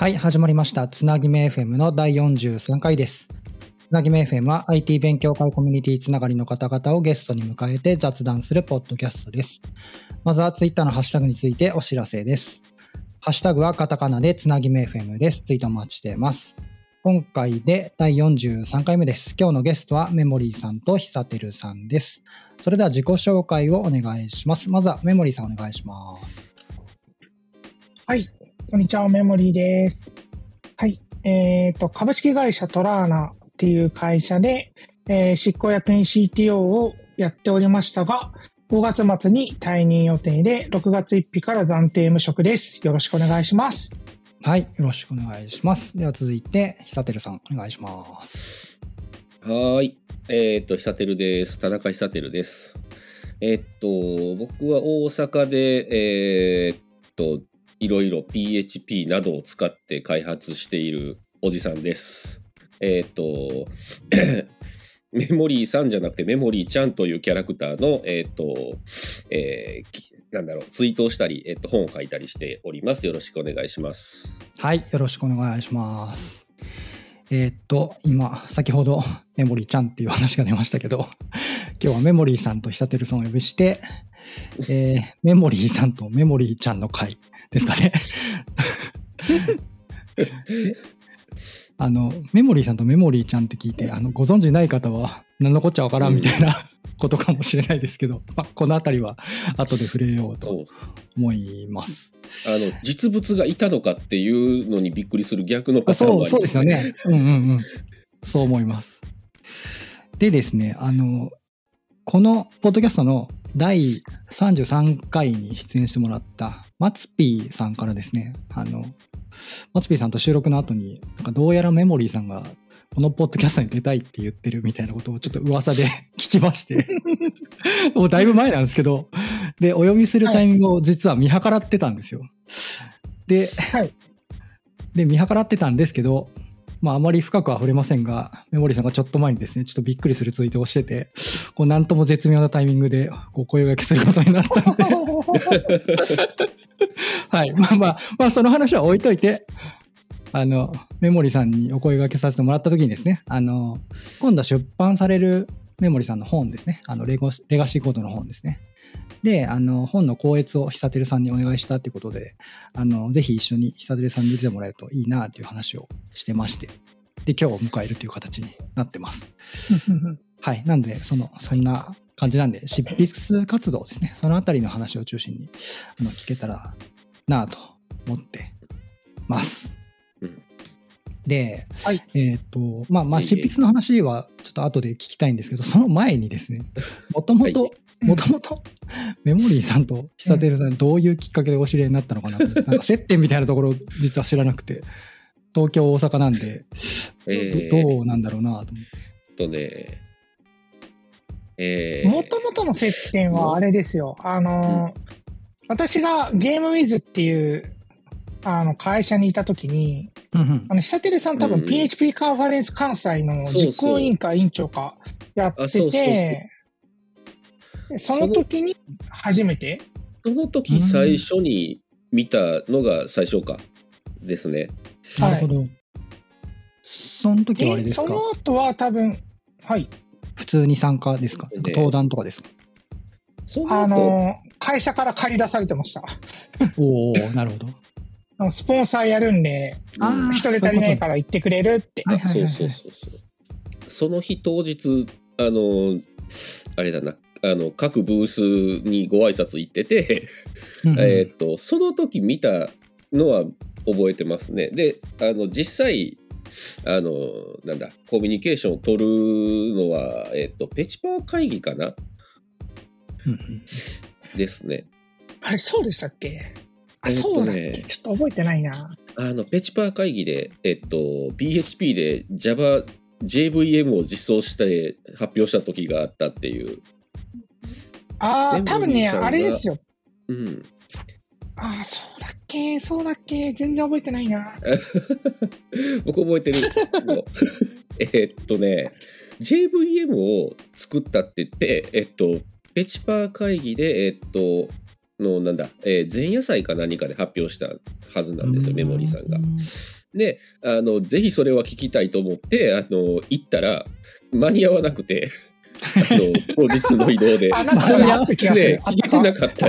はい、始まりました。つなぎめ FM の第43回です。つなぎめ FM は IT 勉強会コミュニティつながりの方々をゲストに迎えて雑談するポッドキャストです。まずは Twitter のハッシュタグについてお知らせです。ハッシュタグはカタカナでつなぎめ FM です。ツイートお待ちしています。今回で第43回目です。今日のゲストはメモリーさんと久照さんです。それでは自己紹介をお願いします。まずはメモリーさんお願いします。はい、こんにちは、メモリーです。はい、えっ、と、株式会社トラーナっていう会社で、えー執行役員 CTO をやっておりましたが、5月末に退任予定で、6月1日から暫定無職です。よろしくお願いします。はい、よろしくお願いします。では続いて、久照さん、お願いします。はーい。えっ、と、久照です。田中久照です。えっ、と、僕は大阪で、えっ、と、いろいろ PHP などを使って開発しているおじさんです。えっ、と、メモリーさんじゃなくてメモリーちゃんというキャラクターの、えっ、と、えーなんだろう、ツイートをしたり、えっ、と、本を書いたりしております。よろしくお願いします。はい、よろしくお願いします。えーっと、今、先ほどメモリーちゃんっていう話が出ましたけど、今日はメモリーさんと久照さんをお呼びして、えーメモリーさんとメモリーちゃんの会ですかね。あの、メモリーさんとメモリーちゃんって聞いて、あの、ご存知ない方は、何のこっちゃわからんみたいなことかもしれないですけど、まあ、このあたりは後で触れようと思います。あの実物がいたのかっていうのにびっくりする逆のパターンもありそうそうですよね。うんうんうん。そう思います。でですね、あの、このポッドキャストの第33回に出演してもらったマツピーさんからですね、あの、マツピーさんと収録の後に、なんかどうやらメモリーさんがこのポッドキャストに出たいって言ってるみたいなことをちょっと噂で 聞きまして、もうだいぶ前なんですけど、で、お呼びするタイミングを実は見計らってたんですよ。で、はい。で、見計らってたんですけど、まあ、あまり深くは触れませんが、メモリーさんがちょっと前にですね、ちょっとびっくりするツイートをしてて、こう、なんとも絶妙なタイミングで、こう、声掛けすることになったんで、はい。まあまあ、まあ、その話は置いといて、あの、メモリーさんにお声掛けさせてもらった時にですね、あの、今度は出版されるメモリーさんの本ですね、あのレゴ、レガシーコードの本ですね。で、あの、本の校閲を久照さんにお願いしたっていうことで、あの、ぜひ一緒に久照さんに出てもらえるといいなっていう話をしてまして、で、今日を迎えるという形になってます。はい。なんで、その、そんな感じなんで、執筆活動ですね。そのあたりの話を中心に、あの、聞けたらなと思ってます。うんで、はいえっ、と、まあまあ、執筆の話はちょっと後で聞きたいんですけど、その前にですね、もともとはい、もともと、メモリーさんと久照さん、どういうきっかけでお知り合いになったのかなと。思ってなんか接点みたいなところ、実は知らなくて、東京、大阪なんで、えー。どどうなんだろうなと思って。とね、えー。もともとの接点はあれですよ。あの、私がゲームウィズっていう、あの、会社にいたときに、うんうん。あの、久照さん多分うん。PHP カンファレンス関西の実行委員会委員長かやってあそうそうそう。て、でその時に初めて、その時最初に見たのが最初か。ですね。はい。なるほど。その時はあれですか？その後は多分、はい、普通に参加ですか？なんか登壇とかですか？その後あの、会社から借り出されてました。おおなるほど。スポンサーやるんで、一人足りないから行ってくれるって。そうそうそう。その日当日あのあれだなあの各ブースにご挨拶行ってて、えとその時見たのは覚えてますね。であの実際あのなんだコミュニケーションを取るのは、えとペチパー会議かな？ですね。あれ、そうでしたっけ？あ、そうだっけ？ちょっと覚えてないな。あのペチパー会議で、えっと、PHP で Java JVM を実装して発表した時があったっていう。ああ、多分ね、あれですよ。うん、ああ、そうだっけ？そうだっけ？全然覚えてないな。僕覚えてる。の えっとね JVM を作ったって言ってえっとペチパー会議でえっとのなんだ、えー前夜祭か何かで発表したはずなんですよ、メモリーさんが。であのぜひそれは聞きたいと思ってあの行ったら間に合わなくて当日の移動で。あ、なんかそれあった気がするね。、聞けてなかった。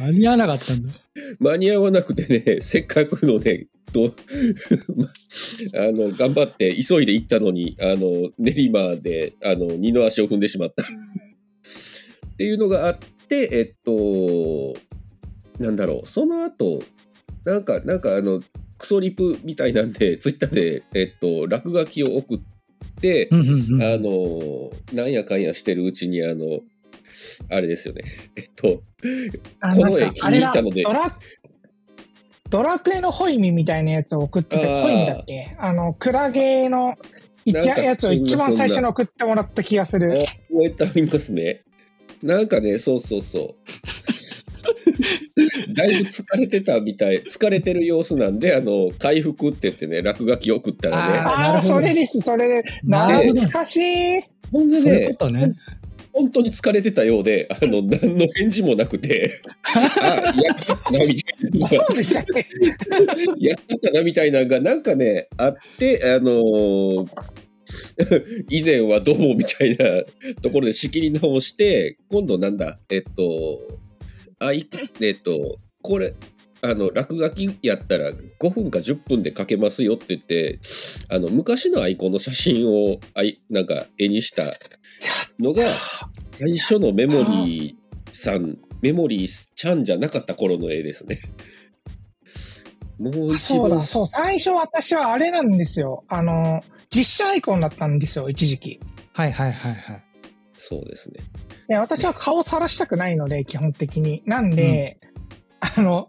間に合わなかったんだ。間に合わなくてね、せっかくのね、と あの頑張って急いで行ったのに、あの練馬であの二の足を踏んでしまった。っていうのがあって、えっと、なんだろう、その後、なんか、なんかあの、クソリプみたいなんで、ツイッターで、えっと、落書きを送って、うんうんうん。あの、なんやかんやしてるうちに、あの、あれですよね。えっと、あこの絵気に入ったのでドラ、ドラクエのホイミみたいなやつを送ってて、ホイミだっけ？あの、クラゲのやつを一番最初に送ってもらった気がする。覚えてありますね。なんかね、そうそうそう。だいぶ疲れてたみたい、疲れてる様子なんで、あの、回復って言ってね、落書き送ったらね、ああそれです、それで。なるほど懐かしい。ほんでそういうこね、とね。本当に疲れてたようで、あの、何の返事もなくて、あ、やっちゃったな、みたいなあ。そうでしたっけ？やっちゃったなみたいなのがなんかねあってあのー 以前はどうもみたいなところで仕切り直して今度なんだえっとあいえっとこれあの落書きやったら5分か10分で書けますよって言ってあの昔のアイコンの写真をあいなんか絵にしたのが最初のメモリーさんメモリーちゃんじゃなかった頃の絵ですね。もう一そうだ、番そう。最初私はあれなんですよ。あの、実写アイコンだったんですよ、一時期。はいはいはいはい。そうですね。で私は顔さらしたくないので、基本的に。なんで、あの、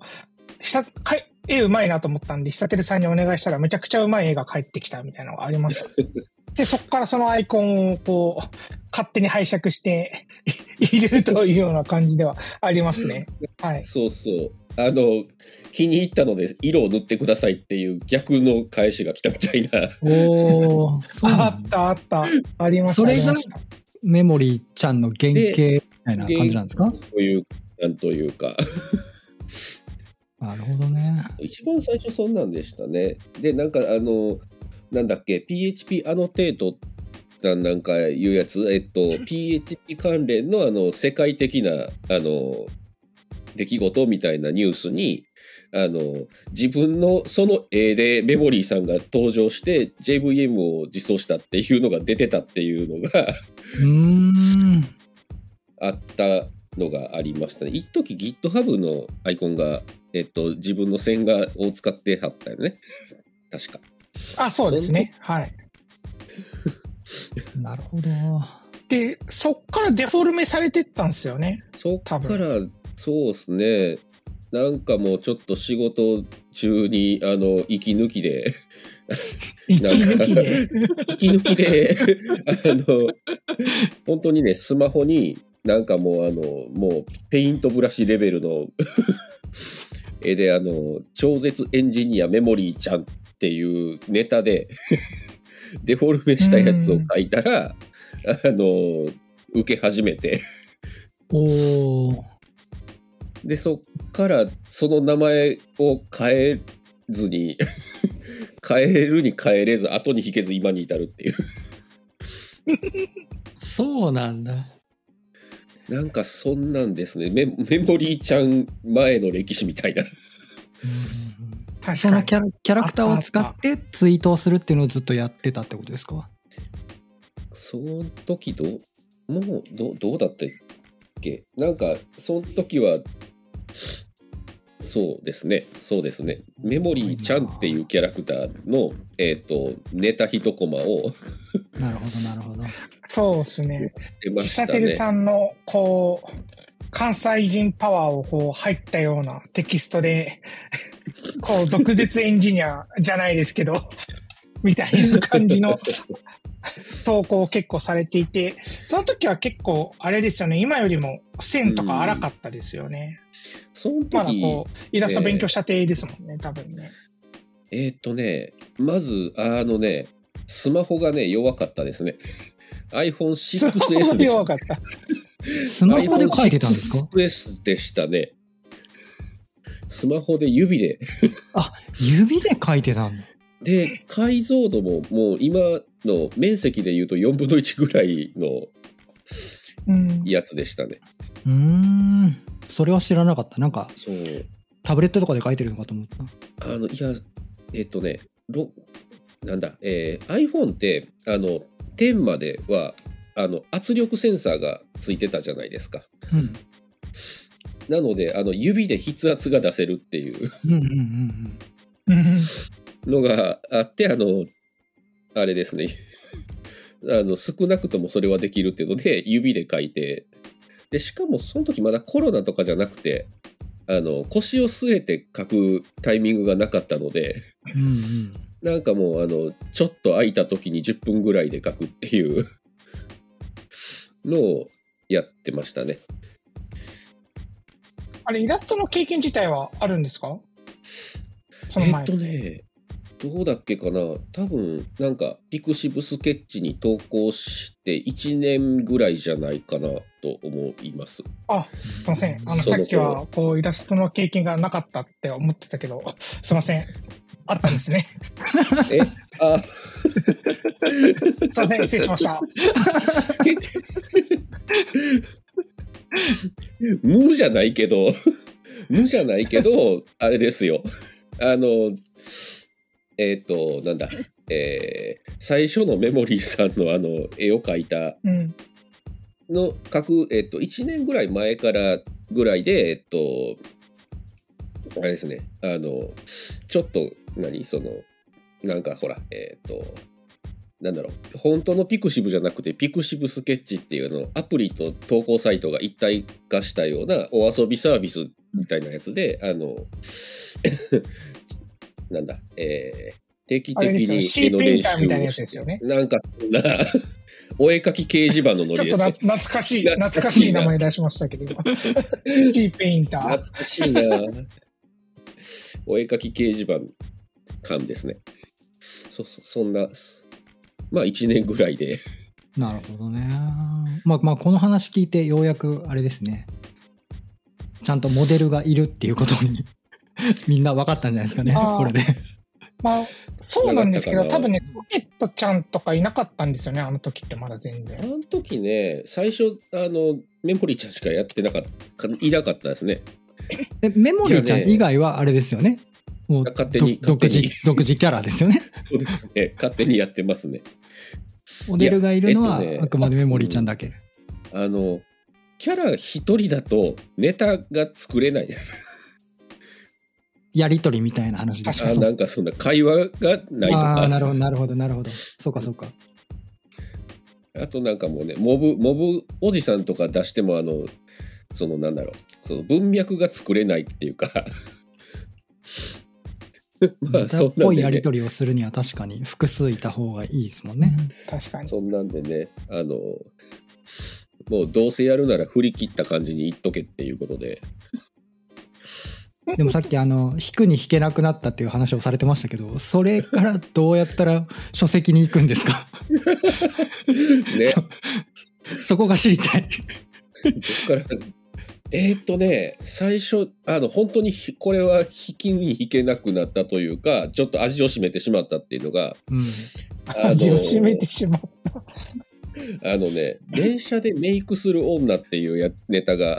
したかい絵うまいなと思ったんで、久照さんにお願いしたらめちゃくちゃうまい絵が返ってきたみたいなのがありました。で、そこからそのアイコンをこう、勝手に拝借しているというような感じではありますね。はい。そうそう。あの、気に入ったので色を塗ってくださいっていう逆の返しが来たみたいな。おー、そうあ。ったあった。ありました。それがめもりーちゃんの原型みたいな感じなんですか？という、なんというか。なるほどね。一番最初そんなんでしたね。で、なんかあの、なんだっけ、PHP アノテートなんなんかいうやつ、えっと、PHP 関連のあの世界的なあの出来事みたいなニュースに、あの自分のその絵でメモリーさんが登場して JVM を実装したっていうのが出てたっていうのが。あったのがありましたね。一時 GitHub のアイコンが、えっと、自分の線画を使ってはったよね。確か。あ、そうですね。はい。なるほど。で、そっからデフォルメされてったんですよね。そっか多ら、そうですね。なんかもうちょっと仕事中に、あの、息抜きで、息抜きで？息抜きで、あの、本当にね、スマホになんかもう、あの、もう、ペイントブラシレベルの絵で、あの、超絶エンジニアメモリーちゃんっていうネタで、デフォルメしたやつを書いたら、あの、受け始めて、おー。で、そっからその名前を変えずに、変えるに変えれず、後に引けず今に至るっていう。そうなんだ。なんかそんなんですね。メメモリーちゃん前の歴史みたいな。そのキャラキャラクターを使ってツイートをするっていうのをずっとやってたってことですか？その時どう、もうどどうだったっけ？なんか、その時は、そうですね。そうですね。メモリーちゃんっていうキャラクターの、えっ、と、ネタ一コマをなるほどなるほど。そうですね。出ましたね。久照さんの、こう、関西人パワーをこう入ったようなテキストで、こう、毒舌エンジニアじゃないですけど、みたいな感じの投稿を結構されていて、その時は結構、あれですよね、今よりも線とか荒かったですよね。そのまだ時、こう、イラスト勉強したてですもんね、多分ね。えーっとね、まず、あのね、スマホがね、弱かったですね。すご iPhone6S いでした。弱かった。スマホで書いてたんですか？iPhone6S でしたね。スマホで指で指で書いてたんだ。で解像度ももう今の面積で言うと4分の1ぐらいのうん。やつでしたねうーん。それは知らなかった。なんか、そうタブレットとかで書いてるのかと思った。あのいやえっとねろなんだ、えー iPhone ってあの10まではあの圧力センサーがついてたじゃないですかうん。なのであの指で筆圧が出せるっていううんうんうんうん のがあってあのあれですね あの少なくともそれはできるっていうので指で書いてでしかもその時まだコロナとかじゃなくてあの腰を据えて書くタイミングがなかったのでうん。うんうん。なんかもうあのちょっと空いた時に10分ぐらいで書くっていうのをやってましたね。あれ、イラストの経験自体はあるんですか？その前。えっとねどうだっけかな？多分なんかピクシブスケッチに投稿して1年ぐらいじゃないかなと思います。あ、すいません。あの、さっきは、こう、イラストの経験がなかったって思ってたけど、すいません。あったんですね。え？あすいません。失礼しました。無じゃないけど無じゃないけどあれですよあのえっ、となんだえー最初のメモリーさんのあの絵を描いたうん。の描く、えっと1年ぐらい前からぐらいでえっとあれですねあのちょっと何そのなんかほらえっとなんだろう本当のピクシブじゃなくてピクシブスケッチっていうのアプリと投稿サイトが一体化したようなお遊びサービスみたいなやつであのなんだえー定期的。にインターみたいなやをつですよね。なんかな お絵描き掲示板のノリですちょっとな懐かしい、懐かしい名前出しましたけど、今。C ペインター。懐かしいなお絵描き掲示板感ですねそうそうそんなまあ1年ぐらいでなるほどね。まあまあこの話聞いてようやくあれですね。ちゃんとモデルがいるっていうことに みんな分かったんじゃないですかね。これで。まあ、そうなんですけど、多分ね、ロケットちゃんとかいなかったんですよね、あの時ってまだ全あ然。の時ね最初あのメモリーちゃんしかやってなかったいなかったですねえメモリーちゃん以外はあれですよね。もう勝手にど独自勝手に独自キャラですよね。そうですね勝手にやってますねモデルがいるのは、えっとねあくまでメモリーちゃんだけ。あのキャラ一人だとネタが作れないですやりとりみたいな話ですあそうなんかそんな会話がないとかあーなるほどなるほどなるほど。そうかそうか。あとなんかもうね、モブ、モブおじさんとか出しても、あの、そのなんだろう、その文脈が作れないっていうか、まあそんなんで、ねぽいやり、取りをするには確かに複数いた方がいいですもんね。確かに。そんなんでね、あの、もうどうせやるなら振り切った感じに言っとけっていうことで、でもさっきあの弾くに弾けなくなったっていう話をされてましたけどそれからどうやったら書籍に行くんですか？ね、そそこが知りたい。どっから、えーっとね、最初、あの、本当にひこれは弾きに弾けなくなったというか、ちょっと味を占めてしまったっていうのが、うん、味を占めてしまう。あのね、電車でメイクする女っていうやネタが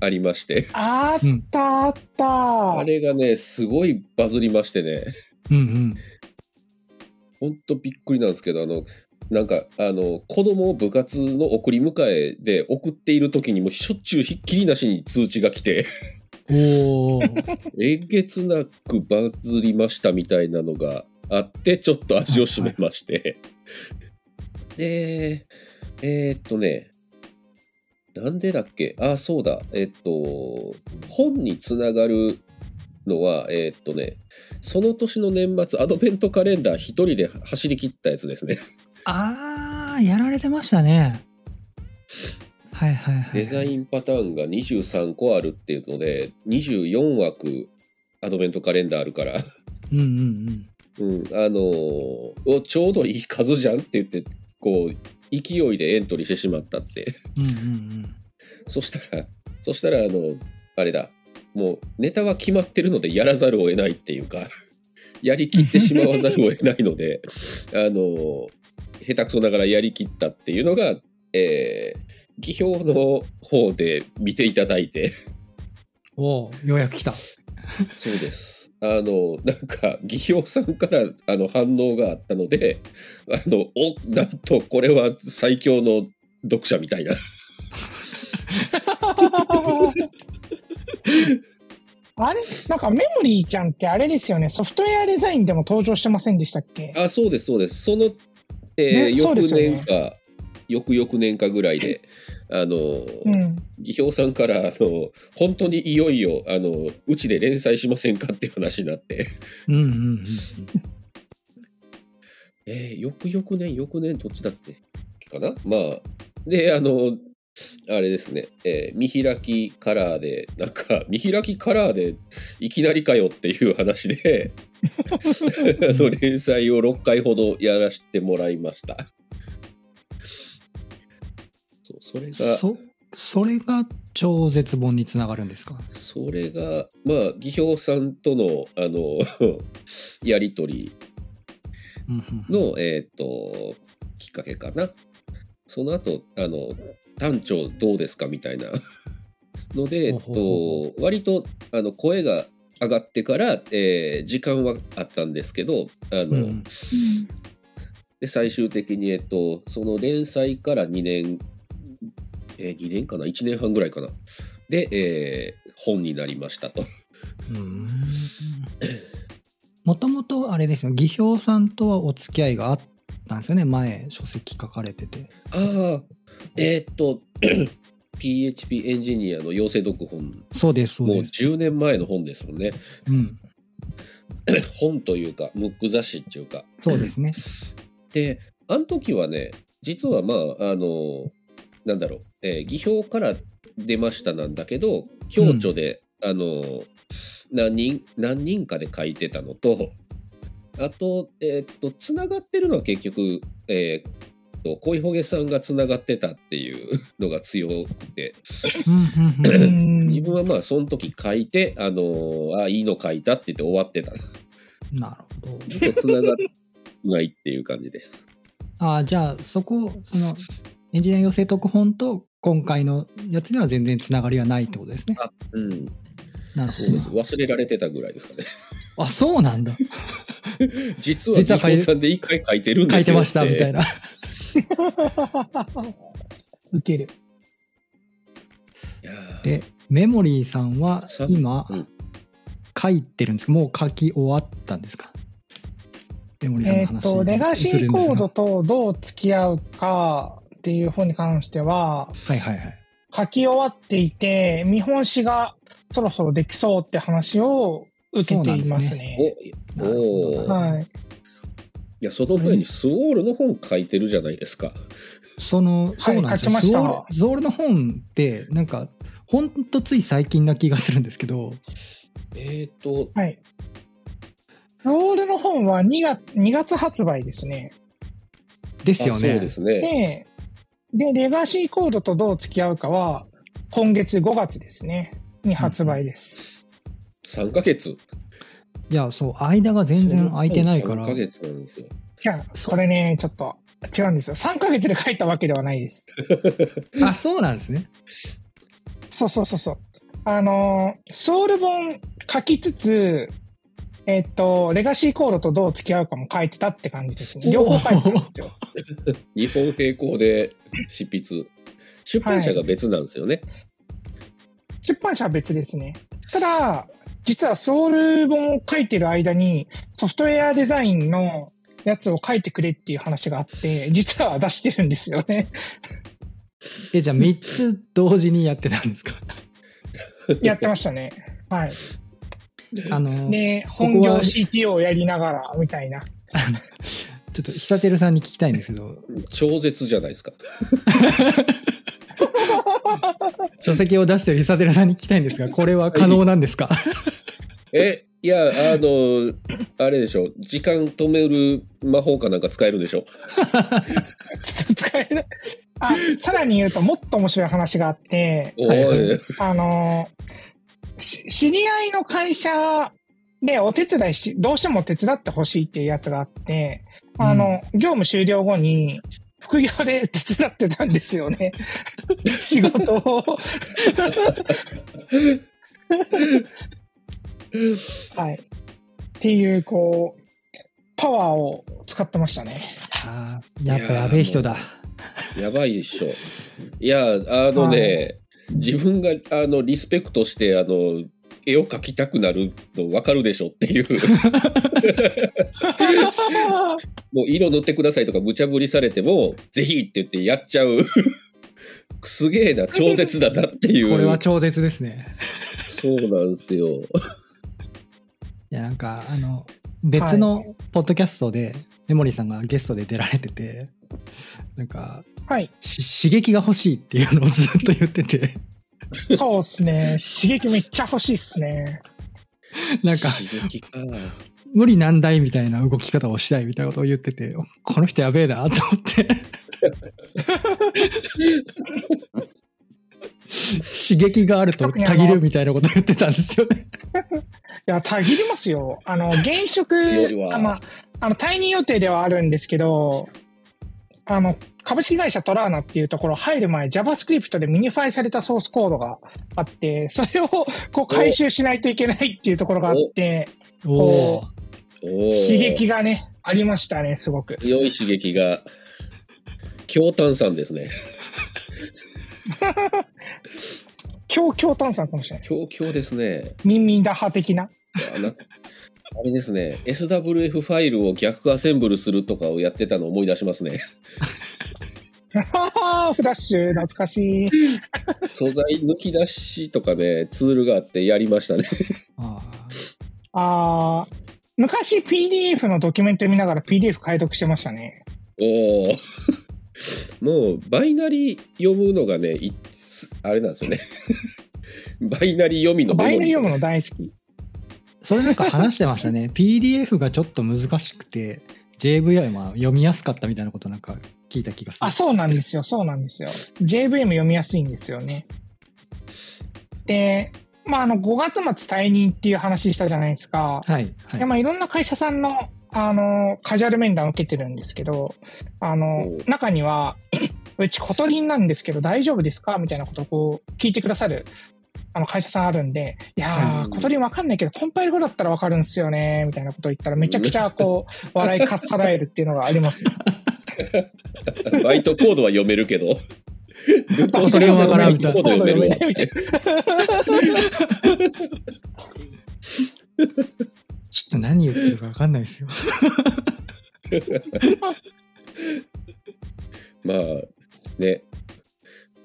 ありまして、あったあった。あれがね、すごいバズりましてね、うんうん。ほんとびっくりなんですけど、あの、なんか、あの、子供を部活の送り迎えで送っている時にもしょっちゅうひっきりなしに通知が来て、おおえげつなくバズりましたみたいなのがあって、ちょっと味を占めまして。で、えーっとね、なんでだっけ？あ、そうだ。えっと、本につながるのは、えっとね、その年の年末、アドベントカレンダー一人で走り切ったやつですね。あーやられてましたね。はいはいはい。デザインパターンが23個あるっていうので、24枠アドベントカレンダーあるから。うんうんうん、あのーおちょうどいい数じゃんって言ってこう勢いでエントリーしてしまったって。うんうんうん。そしたらそしたらあのあれだ。もうネタは決まってるのでやらざるを得ないっていうか やりきってしまわざるを得ないので あの下手くそながらやりきったっていうのが、えー、技表の方で見ていただいて。おおようやく来た。そうですあのなんか技表さんからあの反応があったのであのおなんとこれは最強の読者みたいな。あれ？なんかメモリーちゃんってあれですよね。ソフトウェアデザインでも登場してませんでしたっけ？あそうですそうです。その、えーね。翌年か、翌々年かぐらいであの、うん。技表さんからあの本当にいよいよあのうちで連載しませんかっていう話になって。うんうんうんえー、翌々年翌年どっちだっけかな？まあであのあれですね、えー見開きカラーでなんか見開きカラーでいきなりかよっていう話で あの連載を6回ほどやらせてもらいましたそれがそそれが超絶本につながるんですか？それがまあ技表さんとのあの やり取りの、えー、ときっかけかな。その後あの単調どうですか？みたいな。ので、えっと、割とあの声が上がってから、えー時間はあったんですけどあの、うんで最終的に、えっと、その連載から2年、えー2年かな？1年半ぐらいかな。で、えー本になりましたと。うん。もともとあれですよ。技表さんとはお付き合いがあったんですよね？前書籍書かれてて。ああえーっと PHP エンジニアの養成読本。そうですそうもうです10年前の本ですもんね。うん。本というかムック雑誌っていうか。そうですね。であの時はね実はまああのなんだろう、えー技表から出ましたなんだけど共著で、あの何人何人かで書いてたのとあとえーっとつながってるのは結局えーっと恋ほげさんがつながってたっていう のが強くて。うんうんうん 自分はまあその時書いてあのあいいの書いたって言って終わってた。なるほど。ずっとつながないっていう感じです。ああじゃあそこそのエンジニア養成特本と今回のやつには全然つながりはないってことですね。あうん。なるほど。忘れられてたぐらいですかね。あそうなんだ。実は実はさんで一回書いてるんですよ書いてましたみたいな。な 受ける。でメモリーさんはさ今、うん。書いてるんです。かもう書き終わったんですか？メモリーさんの話えっと、レガシーコードととどう付き合うかっていう本に関しては、はいはいはい書き終わっていて、見本誌がそろそろできそうって話を受けていますね。おなるほどおーはい。いやその前にスウォールの本書いてるじゃないですか。そのそうなんですよ、書きましたゾールゾールの本ってなんかほんとつい最近な気がするんですけどえっ、とはい。ロールの本は2月 ,2 月発売ですね。ですよねあそうですね。で、で、レガシーコードとどう付き合うかは、今月5月ですね。に発売です。3ヶ月。いやそう間が全然空いてないから3ヶ月なんですよ。じゃあ、これね、ちょっと違うんですよ。3ヶ月で書いたわけではないです。あそうなんですねそうそうそうそう。あのーソウル本書きつつ、えっと、レガシーコードとどう付き合うかも書いてたって感じですね。両方書いてたんですよ。日本並行で執筆。出版社が別なんですよね。出版社は別ですね。ただ、実はソウル本を書いてる間に、ソフトウェアデザインのやつを書いてくれっていう話があって、実は出してるんですよね。えじゃあ3つ同時にやってたんですか？やってましたね。はい。あので、こは本業 CTO をやりながら、みたいな。ちょっと久照さんに聞きたいんですけど超絶じゃないですか。書籍を出してる久照さんに聞きたいんですがこれは可能なんですか？え、いや、あの、あれでしょ。時間止める魔法かなんか使えるんでしょ。使える。あ、さらに言うと、もっと面白い話があって、あの知り合いの会社でお手伝いし、どうしても手伝ってほしいっていうやつがあって、あの、業務終了後に、副業で 手伝ってたんですよね。仕事を。はい。っていう、こう、パワーを使ってましたね。あーやっぱやべえ人だ。やばいでしょ。いや、あのね、自分があのリスペクトしてあの絵を描きたくなるの分かるでしょっていう。もう色塗ってくださいとか無茶ぶりされてもぜひって言ってやっちゃう。すげえな超絶だなっていう。これは超絶ですね。そうなんですよ。いや、なんか、あの、別のポッドキャストで、メモリーさんがゲストで出られてて、なんか、はい。し刺激が欲しいっていうのをずっと言ってて、そうですね。刺激めっちゃ欲しいっすね。なんか、刺激か無理難題みたいな動き方をしたいみたいなことを言ってて、この人やべえなと思って。刺激があるとたぎるみたいなこと言ってたんですよね。いや、たぎりますよ。あの、現職あまあ、あの、退任予定ではあるんですけど、あの、株式会社トラーナっていうところ入る前、JavaScript で minify されたソースコードがあって、それをこう改修しないといけないっていうところがあって、おおおー刺激がね、ありましたね、すごく。強い刺激が強炭酸ですね 強強炭酸かもしれない。強強ですねミンミン打破的な。あれですね。SWF ファイルを逆アセンブルするとかをやってたのを思い出しますね。フラッシュ、懐かしい。素材抜き出しとかねツールがあってやりましたね。ああー。昔 PDF のドキュメント見ながら PDF 解読してましたね。おおもうバイナリ読むのがねいあれなんですよね。バイナリ読みのバイナリ読むのの大好き。それなんか話してましたね。PDF がちょっと難しくて、JVI は読みやすかったみたいなことなんか聞いた気がする。あ、そうなんですよ。そうなんですよ。JVM 読みやすいんですよね。で、まあ、あの、5月末退任っていう話したじゃないですか。はい。はいで、まあ、いろんな会社さんの、あの、カジュアル面談を受けてるんですけど、あの中には、うち小鳥なんですけど大丈夫ですか？みたいなことをこう、聞いてくださる、あの、会社さんあるんで、いやー、うん小鳥わかんないけど、コンパイル後だったらわかるんですよね、みたいなことを言ったら、めちゃくちゃこう、笑いかっさらえるっていうのがありますよ。バイトコードは読めるけどそれがわからんみたいなコード読めるわみたいな。ちょっと何言ってるか分かんないですよ。まあね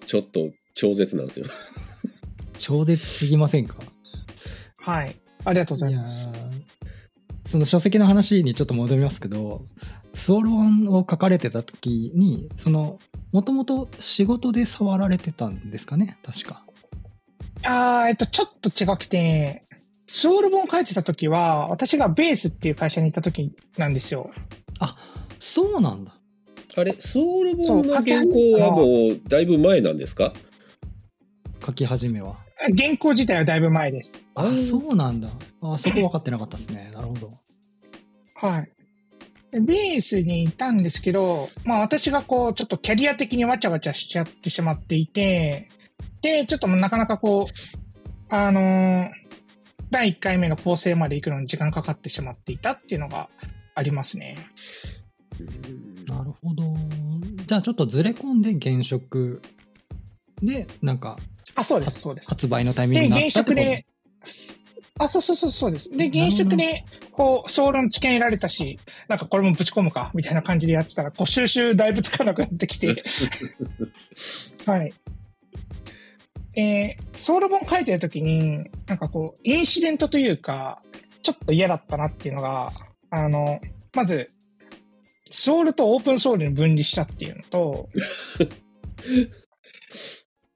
ちょっと超絶なんですよ超絶すぎませんか？はい。ありがとうございます。ーその書籍の話にちょっと戻りますけど、スオル本を書かれてた時に、その、もともと仕事で触られてたんですかね？確か。あーえっと、ちょっと違くて、スオール本を書いてた時は、私がベースっていう会社に行った時なんですよ。そうなんだ。あれソウル本の原稿はもうだいぶ前なんですか？書き始めは。原稿自体はだいぶ前です。あ、うんそうなんだ。あ、そこ分かってなかったですね。なるほど。はい。でベースにいたんですけど、まあ私がこう、ちょっとキャリア的にわちゃわちゃしちゃってしまっていて、で、ちょっとなかなかこう、あのー第1回目の構成まで行くのに時間かかってしまっていたっていうのがありますね。なるほど。じゃあちょっとずれ込んで現職で、なんかあ、そうです、そうです。発売のタイミングで、になったってこと？現職で、あ、そうそうそう、そうです。で、現職で、こう、総論知見得られたし、なんかこれもぶち込むか、みたいな感じでやってたら、こう、収集だいぶつかなくなってきて、はい。えー、ソウル本書いてるときに、なんかこう、インシデントというか、ちょっと嫌だったなっていうのが、あの、まず、ソウルとオープンソウルに分離したっていうのと、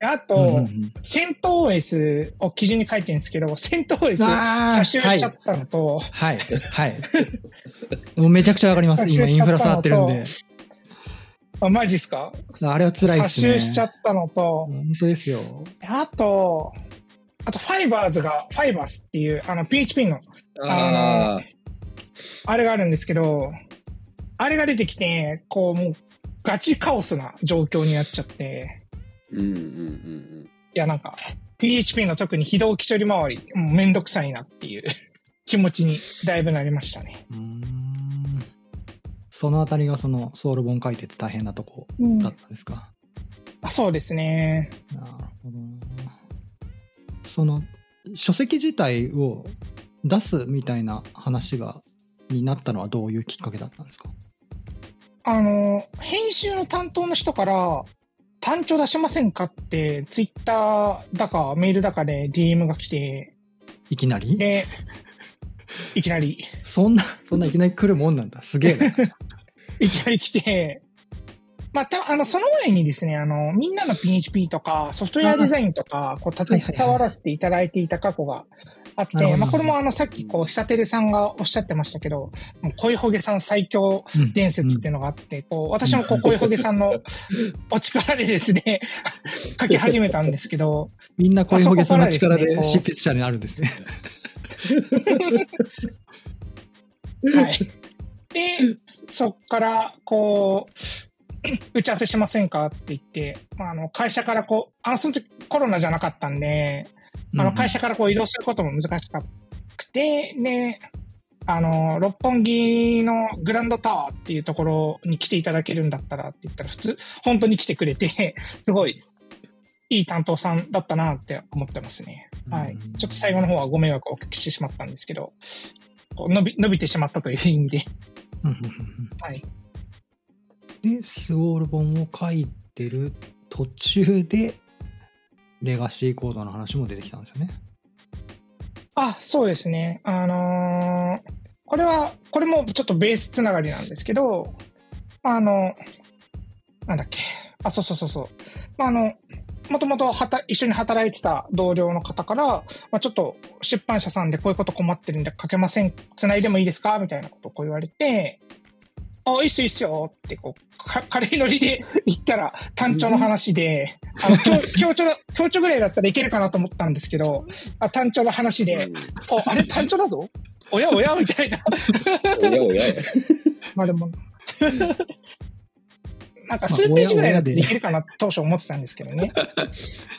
あと、うんうんうんセント OS を基準に書いてるんですけど、セント OS 差し押しちゃったのと、はい。はい。もうめちゃくちゃわかります。今インフラ触ってるんで。あマジっすか？あれは辛いですね。差し押しちゃったのと、本当ですよ。あと、あとファァイバーズが、ファイバースっていう、あの、PHP の、ああ、あれがあるんですけど、あれが出てきて、こう、もう、ガチカオスな状況になっちゃって、うんうんうんいや、なんか、PHP の特に非同期処理周り、もうめんどくさいなっていう 気持ちにだいぶなりましたね。うーん。そのあたりがそのソウル本書いてて大変なとこうん。だったんですか、あそうですね。なるほどな。その書籍自体を出すみたいな話がになったのはどういうきっかけだったんですか？あの、編集の担当の人から、単調出しませんかって、ツイッターだかメールだかで DM が来て、いきなり？で、いきなり、そんなそんないきなり来るもんなんだ。すげえな。いきなり来て、まあ、た、あの、その前にですね、あの、みんなの PHP とか、ソフトウェアデザインとか、こう、携わらせていただいていた過去があって、まあ、これもあの、さっき、こう、久照さんがおっしゃってましたけど、恋ほげさん最強うん伝説っていうのがあって、こう、私もこう、恋ほげさんの お力でですね、書き始めたんですけど、みんな恋ほげさんの力で執筆者になるんですね。はい。で、そっから、こう、打ち合わせしませんかって言って、まあ、あの、会社からこう、あの、その時コロナじゃなかったんで、あの、会社からこう移動することも難しくて、で、あの、六本木のグランドタワーっていうところに来ていただけるんだったらって言ったら、普通、本当に来てくれて、すごい、いい担当さんだったなって思ってますね。はい。うんちょっと最後の方はご迷惑をおかけしてしまったんですけど、伸び、伸びてしまったという意味で、はい。でスウォール本を書いてる途中でレガシーコードの話も出てきたんですよね。あ、そうですね。あのーこれは、これもちょっとベースつながりなんですけど、あの、なんだっけ。あ、そうそうそうそう。まあ、あの、もともと一緒に働いてた同僚の方から、まあ、ちょっと出版社さんでこういうこと困ってるんで書けません、繋いでもいいですか？みたいなことをこう言われて、あ、いいっすよいいっすよってこう、か軽いノリで言ったら単調の話で、あの、強 強調、強調ぐらいだったらいけるかなと思ったんですけど、あ単調の話で、うんお、あれ単調だぞおやおやみたいな。おやおや や。まあでも、なんか数ページぐらいだっていけるかなって当初思ってたんですけどね。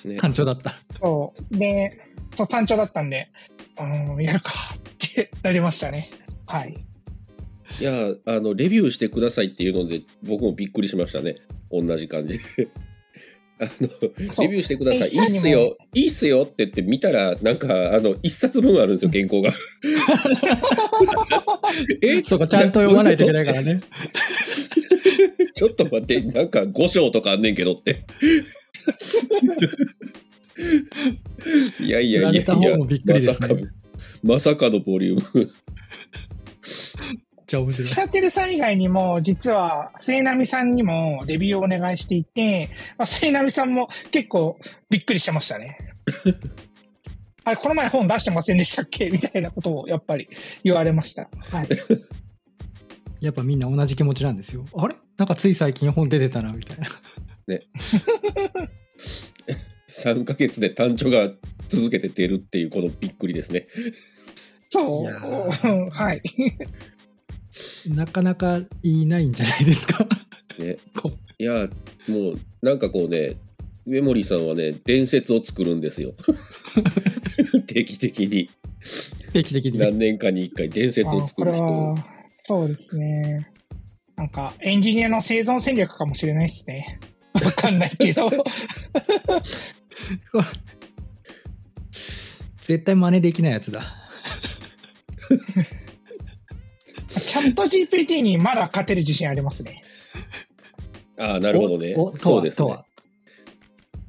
ね単調だった。そう。で、そう単調だったんで、うん、やるかってなりましたね。はい。いや、あの、レビューしてくださいっていうので、僕もびっくりしましたね。同じ感じで。あの、レビューしてください。いいえっすよ。いいっすよって言って見たら、なんか、あの、一冊分あるんですよ、原稿が。え？そうか、ちゃんと読まないといけないからね。ちょっと待って、なんか5章とかあんねんけどって。いやいやいやいや、まさか、まさかのボリューム。じゃ面白い。シャテルさん以外にも、実は、末波さんにもレビューをお願いしていて、まあ、末波さんも結構びっくりしてましたね。あれ、この前本出してませんでしたっけみたいなことをやっぱり言われました。はい。やっぱみんな同じ気持ちなんですよ。あれなんかつい最近本出てたな、みたいな。3ヶ月で単調が続けて出るっていう、このびっくりですね。そう。はい。なかなかいないんじゃないですか？ね こいや、もう、なんかこうね、上森さんはね、伝説を作るんですよ。定期的に。う定期的に。何年かに1回伝説を作る人。は、そうですね。なんか、エンジニアの生存戦略かもしれないですね。わかんないけど。絶対真似できないやつだ。チャット GPT にまだ勝てる自信ありますね。ああ、なるほどねそうですねとは。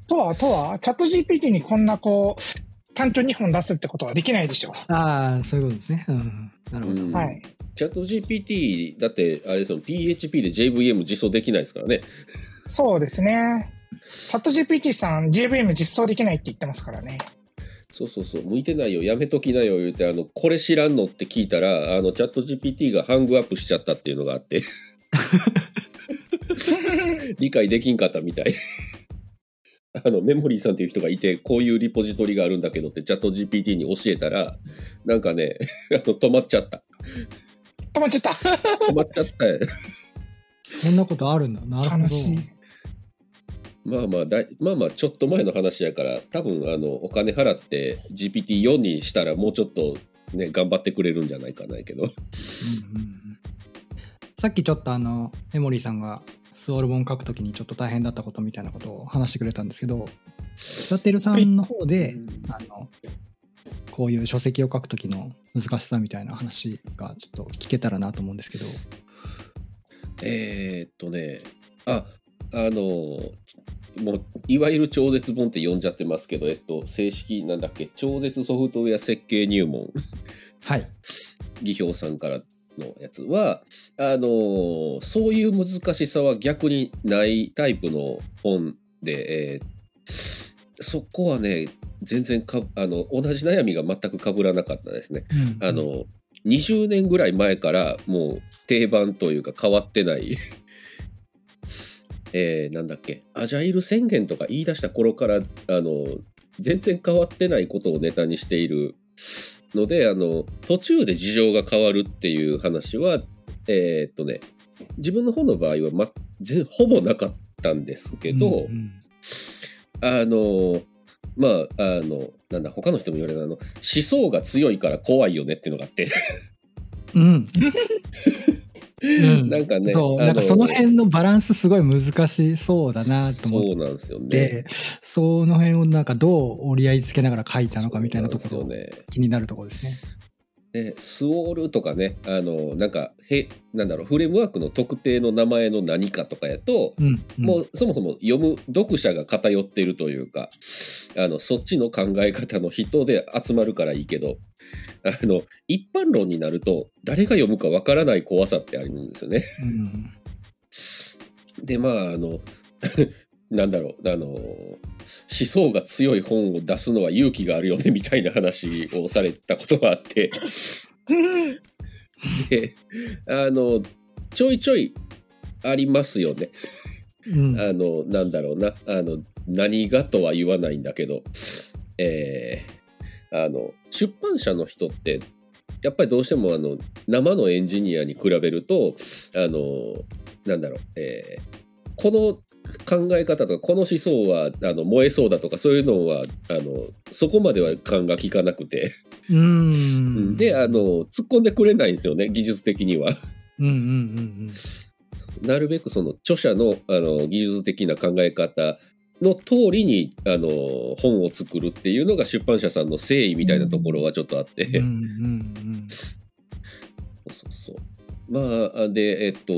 とは、とは、チャット GPT にこんなこう、単調2本出すってことはできないでしょああ、そういうことですね。うん。なるほど。うんはい。チャット GPT だって、あれですよ、PHP で JVM 実装できないですからね。そうですね。チャット GPT さん JVM 実装できないって言ってますからね。そうそうそう、向いてないよ、やめときなよ言うて、あの、これ知らんのって聞いたら、あの、チャット GPT がハングアップしちゃったっていうのがあって、理解できんかったみたい。あのメモリーさんっていう人がいてこういうリポジトリがあるんだけどってチャット GPT に教えたらなんかね あの止まっちゃった止まっちゃった。止まっちゃったよそんなことあるんだ。なるほど。まあまあだいまあまあちょっと前の話やから多分あのお金払って GPT4 にしたらもうちょっとね頑張ってくれるんじゃないかないけど。うんうんうん。さっきちょっとあのメモリーさんがスウォル本書くときにちょっと大変だったことみたいなことを話してくれたんですけど久照さんの方で、あのこういう書籍を書くときの難しさみたいな話がちょっと聞けたらなと思うんですけど。えーっとね。ああのもういわゆる超絶本って呼んじゃってますけど、えっと、正式なんだっけ？超絶ソフトウェア設計入門。はい。技評さんからのやつはあのそういう難しさは逆にないタイプの本で、えーそこはね全然かあの同じ悩みが全く被らなかったですね。うん。あの20年ぐらい前からもう定番というか変わってないえーなんだっけアジャイル宣言とか言い出した頃からあの全然変わってないことをネタにしているのであの途中で事情が変わるっていう話はえーっとね自分の方の場合は、ま、全ほぼなかったんですけど、うんうん。あのまああのなんだ他の人も言われるあの思想が強いから怖いよねっていうのがあって。うん うん。なんかねそう。なんかその辺のバランスすごい難しそうだなと思っそうなんですよね。てその辺をなんかどう折り合いつけながら書いたのかみたいなところね。気になるところですね。でスオールとかねあのなんかへなんだろうフレームワークの特定の名前の何かとかやと、うんうん。もうそもそも読む読者が偏ってるというかあのそっちの考え方の人で集まるからいいけどあの一般論になると誰が読むかわからない怖さってあるんですよね。うんでまああの なんだろうあの思想が強い本を出すのは勇気があるよねみたいな話をされたことがあって であのちょいちょいありますよね。うんあのなんだろうなあの何がとは言わないんだけど、えーあの出版社の人ってやっぱりどうしてもあの生のエンジニアに比べるとあのなんだろう、えーこの考え方とかこの思想はあの燃えそうだとかそういうのはあのそこまでは勘が利かなくて、うん。であの突っ込んでくれないんですよね技術的には。うんうんうんなるべくその著者のあの技術的な考え方の通りにあの本を作るっていうのが出版社さんの誠意みたいなところはちょっとあって、うんうんうん。そうそうまあでえっと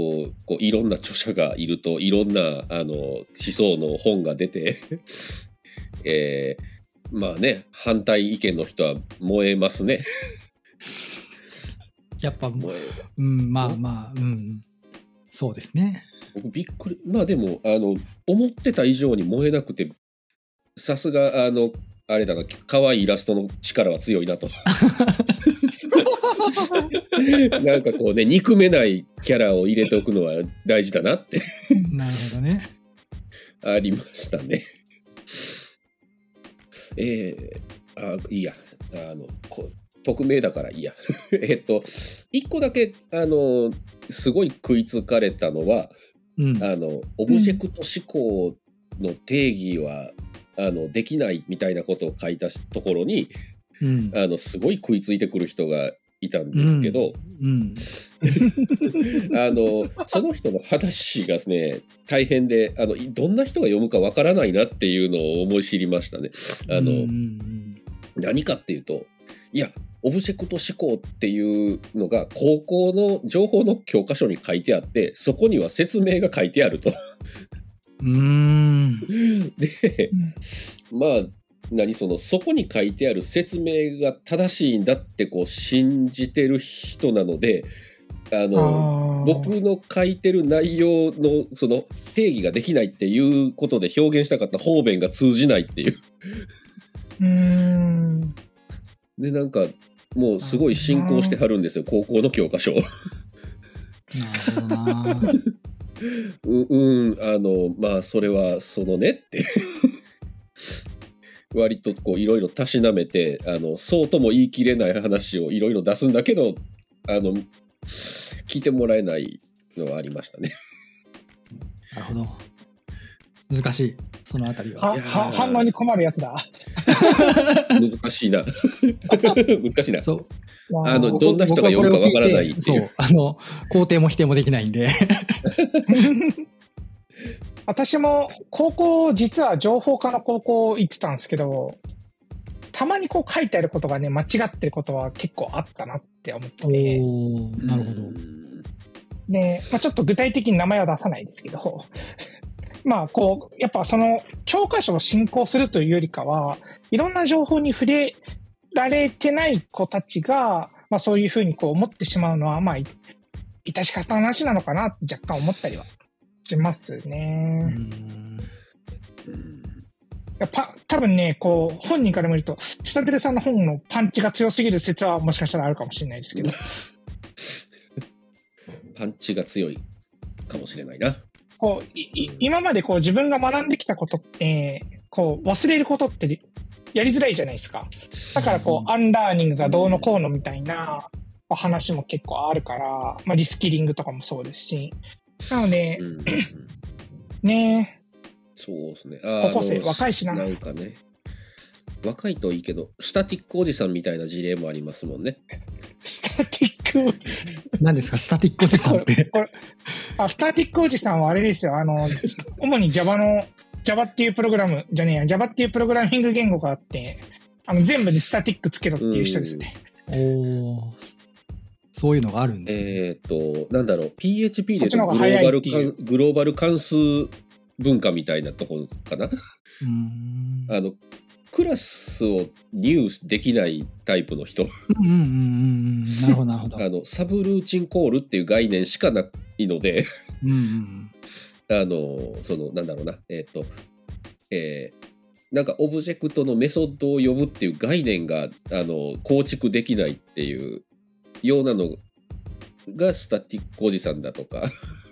こういろんな著者がいるといろんなあの思想の本が出て えーまあね反対意見の人は燃えますね。やっぱ燃えうんまあまあうん。そうですね。僕びっくりまあでもあの思ってた以上に燃えなくてさすがあのあれだな可愛いイラストの力は強いなと。なんかこうね憎めないキャラを入れておくのは大事だなって。なるほどね。ありましたね。えー、あいいや。あのこ匿名だからいいや。えっと一個だけあのすごい食いつかれたのはうん。あのオブジェクト思考の定義は、あのできないみたいなことを書いたところにうん。あのすごい食いついてくる人がいたんですけど、うん。あのその人の話がですね大変であのどんな人が読むかわからないなっていうのを思い知りましたね。あの、うんうん。何かっていうといやオブジェクト思考っていうのが高校の情報の教科書に書いてあってそこには説明が書いてあると。うん でまあ何そのそこに書いてある説明が正しいんだってこう信じてる人なのであのあー僕の書いてる内容のその定義ができないっていうことで表現したかった方便が通じないっていう。うーん。でなんかもうすごい進行してはるんですよ高校の教科書。ううんあのまあそれはそのねって 割とこういろいろたしなめてあのそうとも言い切れない話をいろいろ出すんだけどあの聞いてもらえないのはありましたね。なるほど。難しい、そのあたりは。は、は、反応に困るやつだ。難しいな。難しいな。そう。あのどんな人が読むかわからないっていうそう。あの、肯定も否定もできないんで。私も高校、実は情報科の高校行ってたんですけど、たまにこう書いてあることがね、間違ってることは結構あったなって思ってて、なるほど。で、まあ、ちょっと具体的に名前は出さないですけど、まあ、こう、やっぱその教科書を進行するというよりかは、いろんな情報に触れられてない子たちが、まあそういうふうにこう思ってしまうのは、まあ、い致し方な話なのかなって若干思ったりはしますうね。んやっぱ、多分ね、こう、本人から見ると、ひさてるさんの本のパンチが強すぎる説はもしかしたらあるかもしれないですけど、パンチが強いかもしれないな。こう、今までこう自分が学んできたことって、こう、忘れることってやりづらいじゃないですか。だからこう、アンラーニングがどうのこうのみたいなお話も結構あるから、まあリスキリングとかもそうですし。なのでう、んうんねそうですね。あ高校生若いしななんかね。若いといいけど、スタティックおじさんみたいな事例もありますもんね。スタティック、何ですか、スタティックおじさんって。これあ、スタティックおじさんはあれですよ。あの、主に Java の、Java っていうプログラム、じゃねえや、Java っていうプログラミング言語があって、あの、全部にスタティックつけろっていう人ですね。おーそういうのがあるんですね。えっ、と、なんだろう、PHP でグローバルグローバル関数文化みたいなところかな。うーんあの、クラスを入できないタイプの人。うんうんうんうん。なるほど、なるほど。あの、サブルーチンコールっていう概念しかないので、うんうんあの、その、なんだろうな、えっ、と、えーなんかオブジェクトのメソッドを呼ぶっていう概念があの構築できないっていうようなのがスタティックおじさんだとかうん。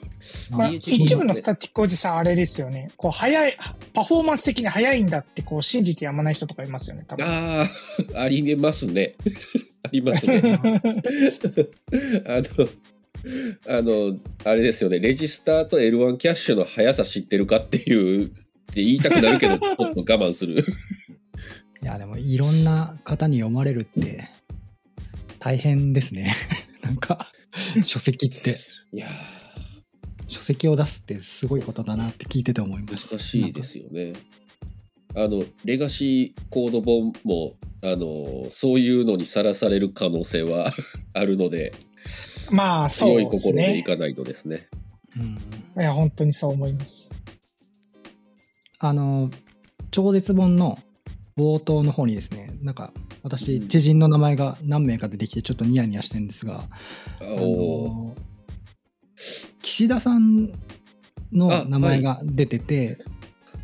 まあ、一部のスタティックおじさん、あれですよね。こう、早い、パフォーマンス的に早いんだって、こう、信じてやまない人とかいますよね、多分。ああ ありますねありますねあのあのあれですよねレジスターと L1 キャッシュの速さ知ってるかっていうって言いたくなるけど ちょっと我慢するいや、でも、いろんな方に読まれるって、大変ですね。なんか、書籍って、いや書籍を出すってすごいことだなって聞いてて思います。難しいですよねあのレガシーコード本もあのそういうのにさらされる可能性は あるのでまあ、そ強いうです心でいね。かないとですねうんいや、本当にそう思います。あの、超絶本の冒頭の方にですね、なんか、私、うん知人の名前が何名か出てきて、ちょっとニヤニヤしてるんですが、あの岸田さんの名前が出てて、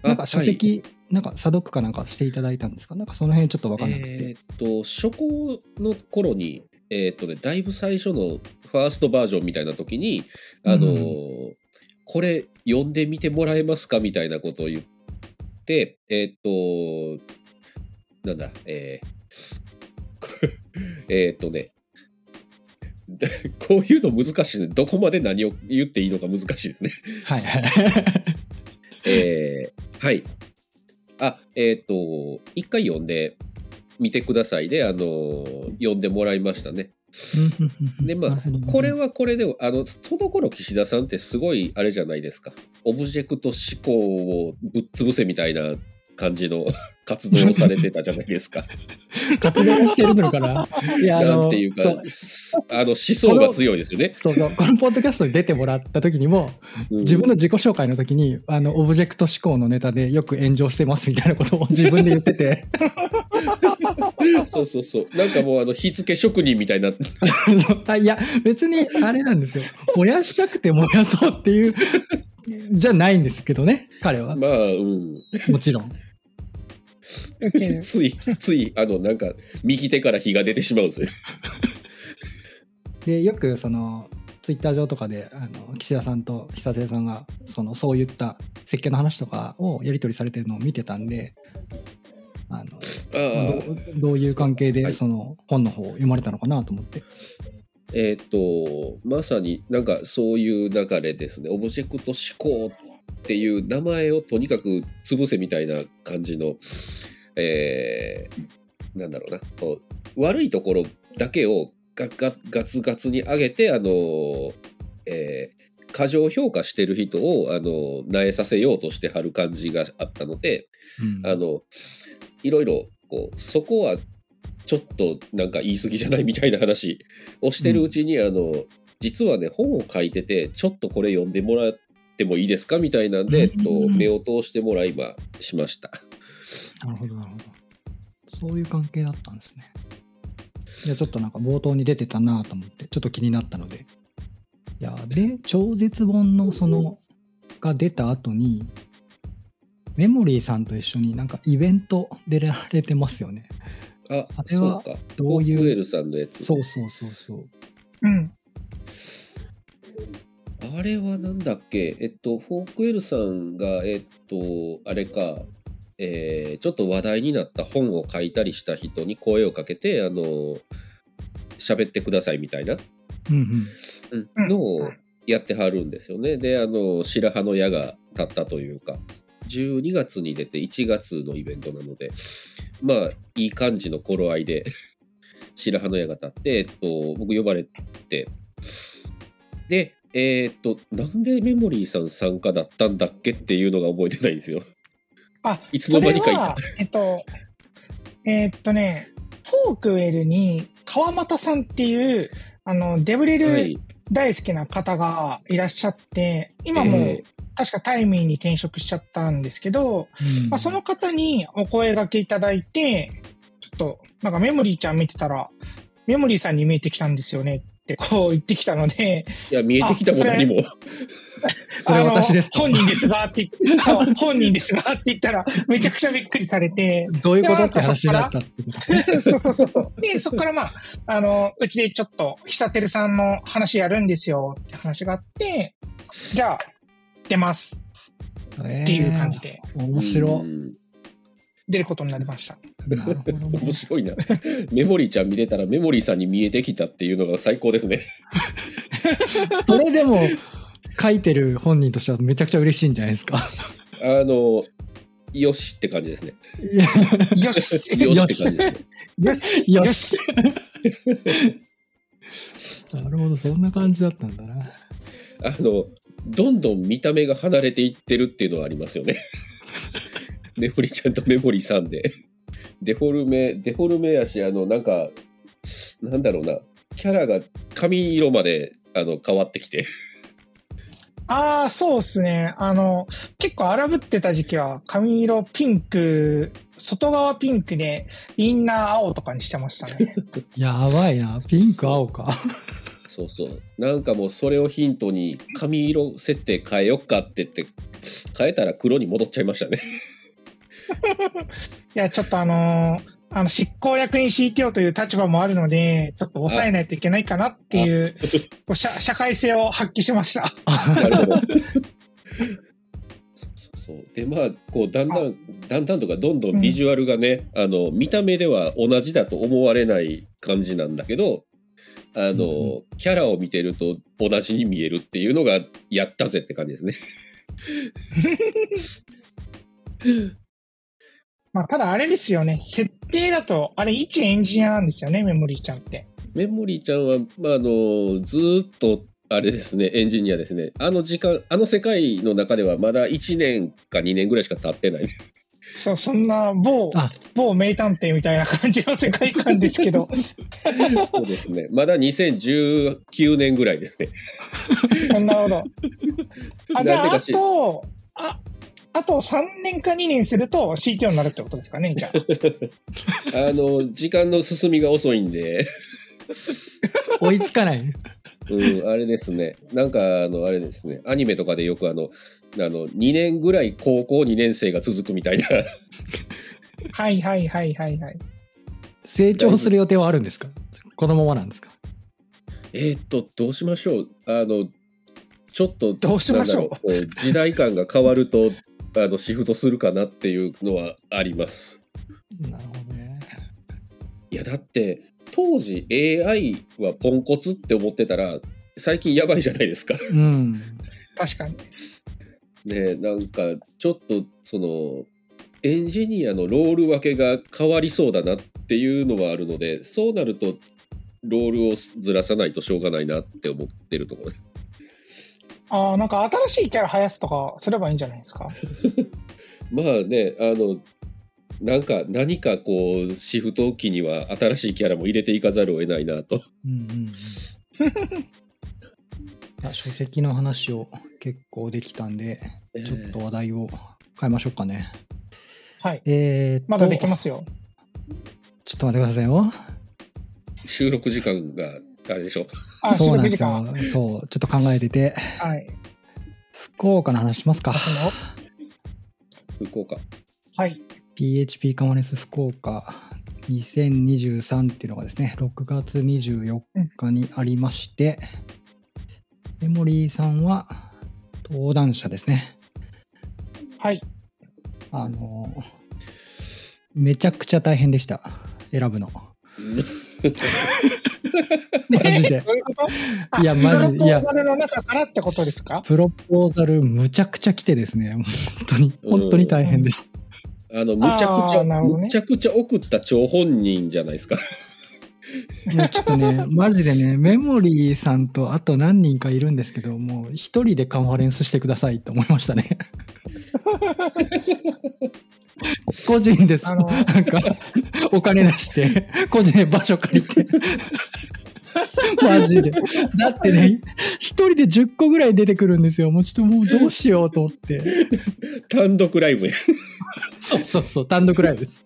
なんか書籍、なんか査読かなんかしていただいたんですか？なんかその辺ちょっと分かんなくて。えーっと初行の頃にえーっとねだいぶ最初のファーストバージョンみたいな時にあのーこれ読んでみてもらえますかみたいなことを言ってえーっとなんだえー えーっとねで こういうの難しいねどこまで何を言っていいのか難しいですねはいはい。えーはい。あ、えっ、と、一回読んでみてくださいで、あの、読んでもらいましたね。で、まあ、これ、はこれで、あの、その頃岸田さんってすごい、あれじゃないですか。オブジェクト思考をぶっ潰せみたいな感じの 活動をされてたじゃないですか。活動してるのかな？いや、あの、ていうかそう、すあの思想が強いですよね。そうそう、このポッドキャストに出てもらった時にも、うん自分の自己紹介の時に、あの、オブジェクト思考のネタでよく炎上してますみたいなことを 自分で言ってて、そうそうそう。なんかもう、あの、日付職人みたいな。あいや、別にあれなんですよ。燃やしたくて燃やそうっていう、じゃないんですけどね、彼は。まあ、うん。もちろん。つい、つい、あの、なんか、右手から火が出てしまうんですよ。で、よくその、ツイッター上とかで、あの、岸田さんと久瀬さんが、その、そういった設計の話とかをやり取りされてるのを見てたんで、あのああどうどういう関係はいでその本の方を読まれたのかなと思って。えーっとまさになんかそういう流れですねオブジェクト思考っていう名前をとにかく潰せみたいな感じの、えーなんだろうな。こう悪いところだけをガガガツガツに上げてあの、えー過剰評価してる人をあの萎えさせようとしてはる感じがあったので、うん。あのいろいろこうそこはちょっとなんか言い過ぎじゃないみたいな話をしてるうちに、あの実はね本を書いててちょっとこれ読んでもらってもいいですか？みたいなんで、えっと、うん目を通してもらいましました。なるほど、なるほど。そういう関係だったんですね。じゃあちょっとなんか冒頭に出てたなと思って、ちょっと気になったので。いや、で、超絶本のその、が出た後に、めもりーさんと一緒になんかイベント出られてますよね。ああれはそうかどういう？そうそうそうそう。うん。あれはなんだっけ？えっと Forkwell さんがえっとあれかえーちょっと話題になった本を書いたりした人に声をかけてあの喋ってくださいみたいなうんうん。うんうんのをやってはるんですよね。であの白羽の矢が立ったというか12月に出て1月のイベントなのでまあいい感じの頃合いで 白羽の矢が立って、えっと、僕呼ばれてでえーっとなんでメモリーさん参加だったんだっけっていうのが覚えてないんですよ。あ、いつの間に書いた。えっと、えーっとね、Forkwell に川又さんっていう、あの、デブレルはい、大好きな方がいらっしゃって、今もえ確かタイミーに転職しちゃったんですけど、うん。まあ、その方にお声掛けいただいて、ちょっと、なんかめもりーちゃん見てたら、めもりーさんに見えてきたんですよね。ってこう言ってきたので、いや見えてきたも何も。これあの私ですと本人ですがって言って、そう、本人ですがって言ったら、めちゃくちゃびっくりされて、どういうことって話になったってこと？そうそうそうそう。で、そこからまあ、あの、うちでちょっと、久照さんの話やるんですよって話があって、じゃあ、出ますっていう感じでえー面白い。うん出ることになりました。ね面白いな。メモリーちゃん見れたらメモリーさんに見えてきたっていうのが最高ですね。それでも書いてる本人としてはめちゃくちゃ嬉しいんじゃないですか。あの、よしって感じですね。い やよしよしって感じですね。よしよし。なるほど、そんな感じだったんだな。あの、どんどん見た目が離れていってるっていうのはありますよね。メモリーちゃんとメモリーさんで。デフォルメ、デフォルメやし、あの、なんか、なんだろうな、キャラが髪色まであの変わってきて。ああ、そうですね。あの、結構荒ぶってた時期は、髪色ピンク、外側ピンクで、インナー青とかにしてましたね。やばいな。ピンク、青か。そうそう。なんかもうそれをヒントに髪色設定変えよっかって言って、変えたら黒に戻っちゃいましたね。いや、ちょっとあのーあの、執行役員 CTO という立場もあるので、ちょっと抑えないといけないかなっていう、こう社社会性を発揮しました。なるほど。そうそうそうでまあこうだんだんだんだんとかどんどんビジュアルがね、あの見た目では同じだと思われない感じなんだけどあの、うんキャラを見てると同じに見えるっていうのがやったぜって感じですね。まあ、ただあれですよね。設定だと、あれ一エンジニアなんですよね、メモリーちゃんって。メモリーちゃんは、まあ、あのずーっとあれですねエンジニアですねあの時間あの世界の中ではまだ1年か2年ぐらいしか経ってないそう、そんな某、あ某名探偵みたいな感じの世界観ですけど、そうですねまだ2019年ぐらいですね なるほど。あ、じゃあ、あと、あ、あと3年か2年すると CTO になるってことですかね、じゃあ。あの時間の進みが遅いんで 追いつかない。うん、あれですね。なんか、あの、あれですね。アニメとかでよくあの、あの、2年ぐらい高校2年生が続くみたいな。はいはいはいはいはい。成長する予定はあるんですか？このままなんですか？えーっと、どうしましょう。あの、ちょっと、どうしましょう時代感が変わると、あの、シフトするかなっていうのはあります。なるほどね。いやだって当時 AI はポンコツって思ってたら最近やばいじゃないですか。うん。確かに。ねなんかちょっとそのエンジニアのロール分けが変わりそうだなっていうのはあるのでそうなるとロールをずらさないとしょうがないなって思ってるところでああ、なんか新しいキャラ生やすとかすればいいんじゃないですか？まあねあのなんか何かこうシフト機には新しいキャラも入れていかざるを得ないなと。うんうんうん。あ書籍の話を結構できたんで、ちょっと話題を変えましょうかね。はい。えーまだできますよ。ちょっと待ってくださいよ。収録時間があれでしょそうなんです。よ。そう、ちょっと考えてて、はい。福岡の話しますか。福岡。はい。PHP カマネス福岡2023っていうのがですね、6月24日にありまして、メモリーさんは登壇者ですね。はい。あの、めちゃくちゃ大変でした。選ぶの。マジで。どういうこと？あいやマジでプロポーザルの中からってことですか？プロポーザルむちゃくちゃ来てですね、本当に、本当に大変でした。あのむちゃくちゃ、ねむちゃくちゃ送った張本人じゃないですか。もうちょっとね、マジでね、メモリーさんとあと何人かいるんですけど、もう一人でカンファレンスしてくださいと思いましたね。個人です。あのなんか、お金出して、個人で場所借りて。マジで。だってね、一人で10個ぐらい出てくるんですよ。もうちょっともうどうしようと思って。単独ライブや。そうそうそう、単独ライブです。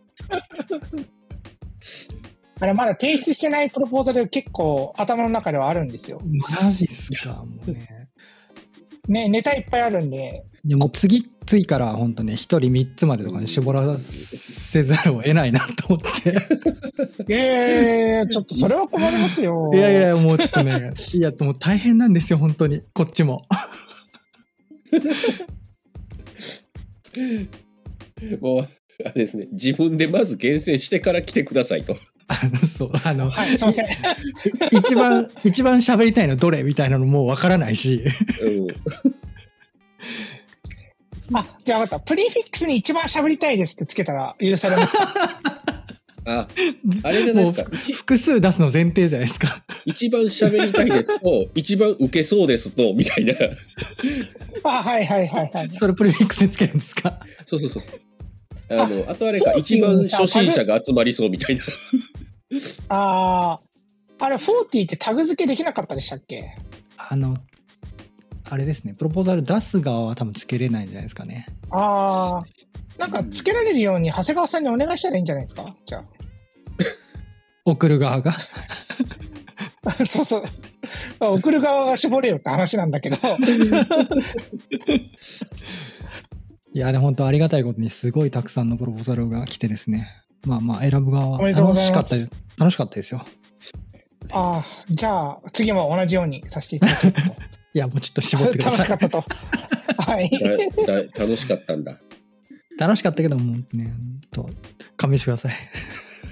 あれ、まだ提出してないプロポーザル結構頭の中ではあるんですよ。マジっすか、もうね。ね、ネタいっぱいあるんで、でもう次、次から本当ね、一人3つまでとかに絞らせざるを得ないなと思って。えー、ちょっとそれは困りますよ。いやいや、もうちょっとね、いや、もう大変なんですよ、本当に、こっちも。もう、あれですね。自分でまず厳選してから来てくださいと。あ のそう、あの、はい、すいません。一番、一番喋りたいのどれみたいなのもうわからないし。うん、あ、じゃあ分かった。プリフィックスに一番喋りたいですってつけたら許されますか？あ、あれじゃないですか？一複数出すの前提じゃないですか。一番喋りたいですと、一番受けそうですと、みたいな。あ、はいはいはいはい。それプレフィックスにつけるんですか？そうそうそう。あの、あとあれか、一番初心者が集まりそうみたいな。あー、あれ、40ってタグ付けできなかったでしたっけ？あの、あれですね、プロポーザル出す側は多分つけれないんじゃないですかね。あー、なんかつけられるように長谷川さんにお願いしたらいいんじゃないですか？じゃ送る側が？あ。そうそう。送る側が絞れよって話なんだけど。いや、で本当ありがたいことにすごいたくさんのプロポーザルが来てですね。まあまあ選ぶ側は楽しかったです。楽しかったですよ。ああ、じゃあ、次も同じようにさせていただきます いや、もうちょっと絞ってくだ楽しかさい。ったと。はい。だだ楽しかったんだ。楽しかったけどもうね、と勘弁してください。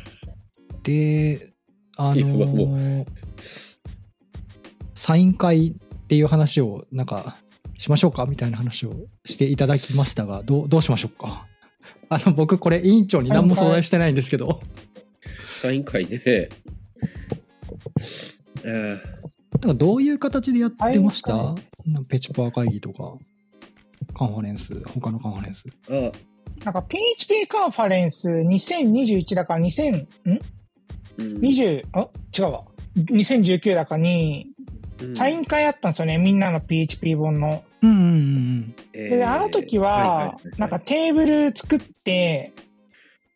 で、あのもーサイン会っていう話をなんかしましょうか？みたいな話をしていただきましたが、どうどうしましょうか？あの、僕これ委員長に何も相談してないんですけど、サイン会ね。あーなんかどういう形でやってました？ペチパー会議とか、カンファレンス、他のカンファレンス。あ、なんか PHP カンファレンス2021だから2000、ん？うん、?20、あ？違うわ。2019だかに、うんサイン会あったんですよね。みんなの PHP 本の。うんうんうんえーで、あの時は、なんかテーブル作って、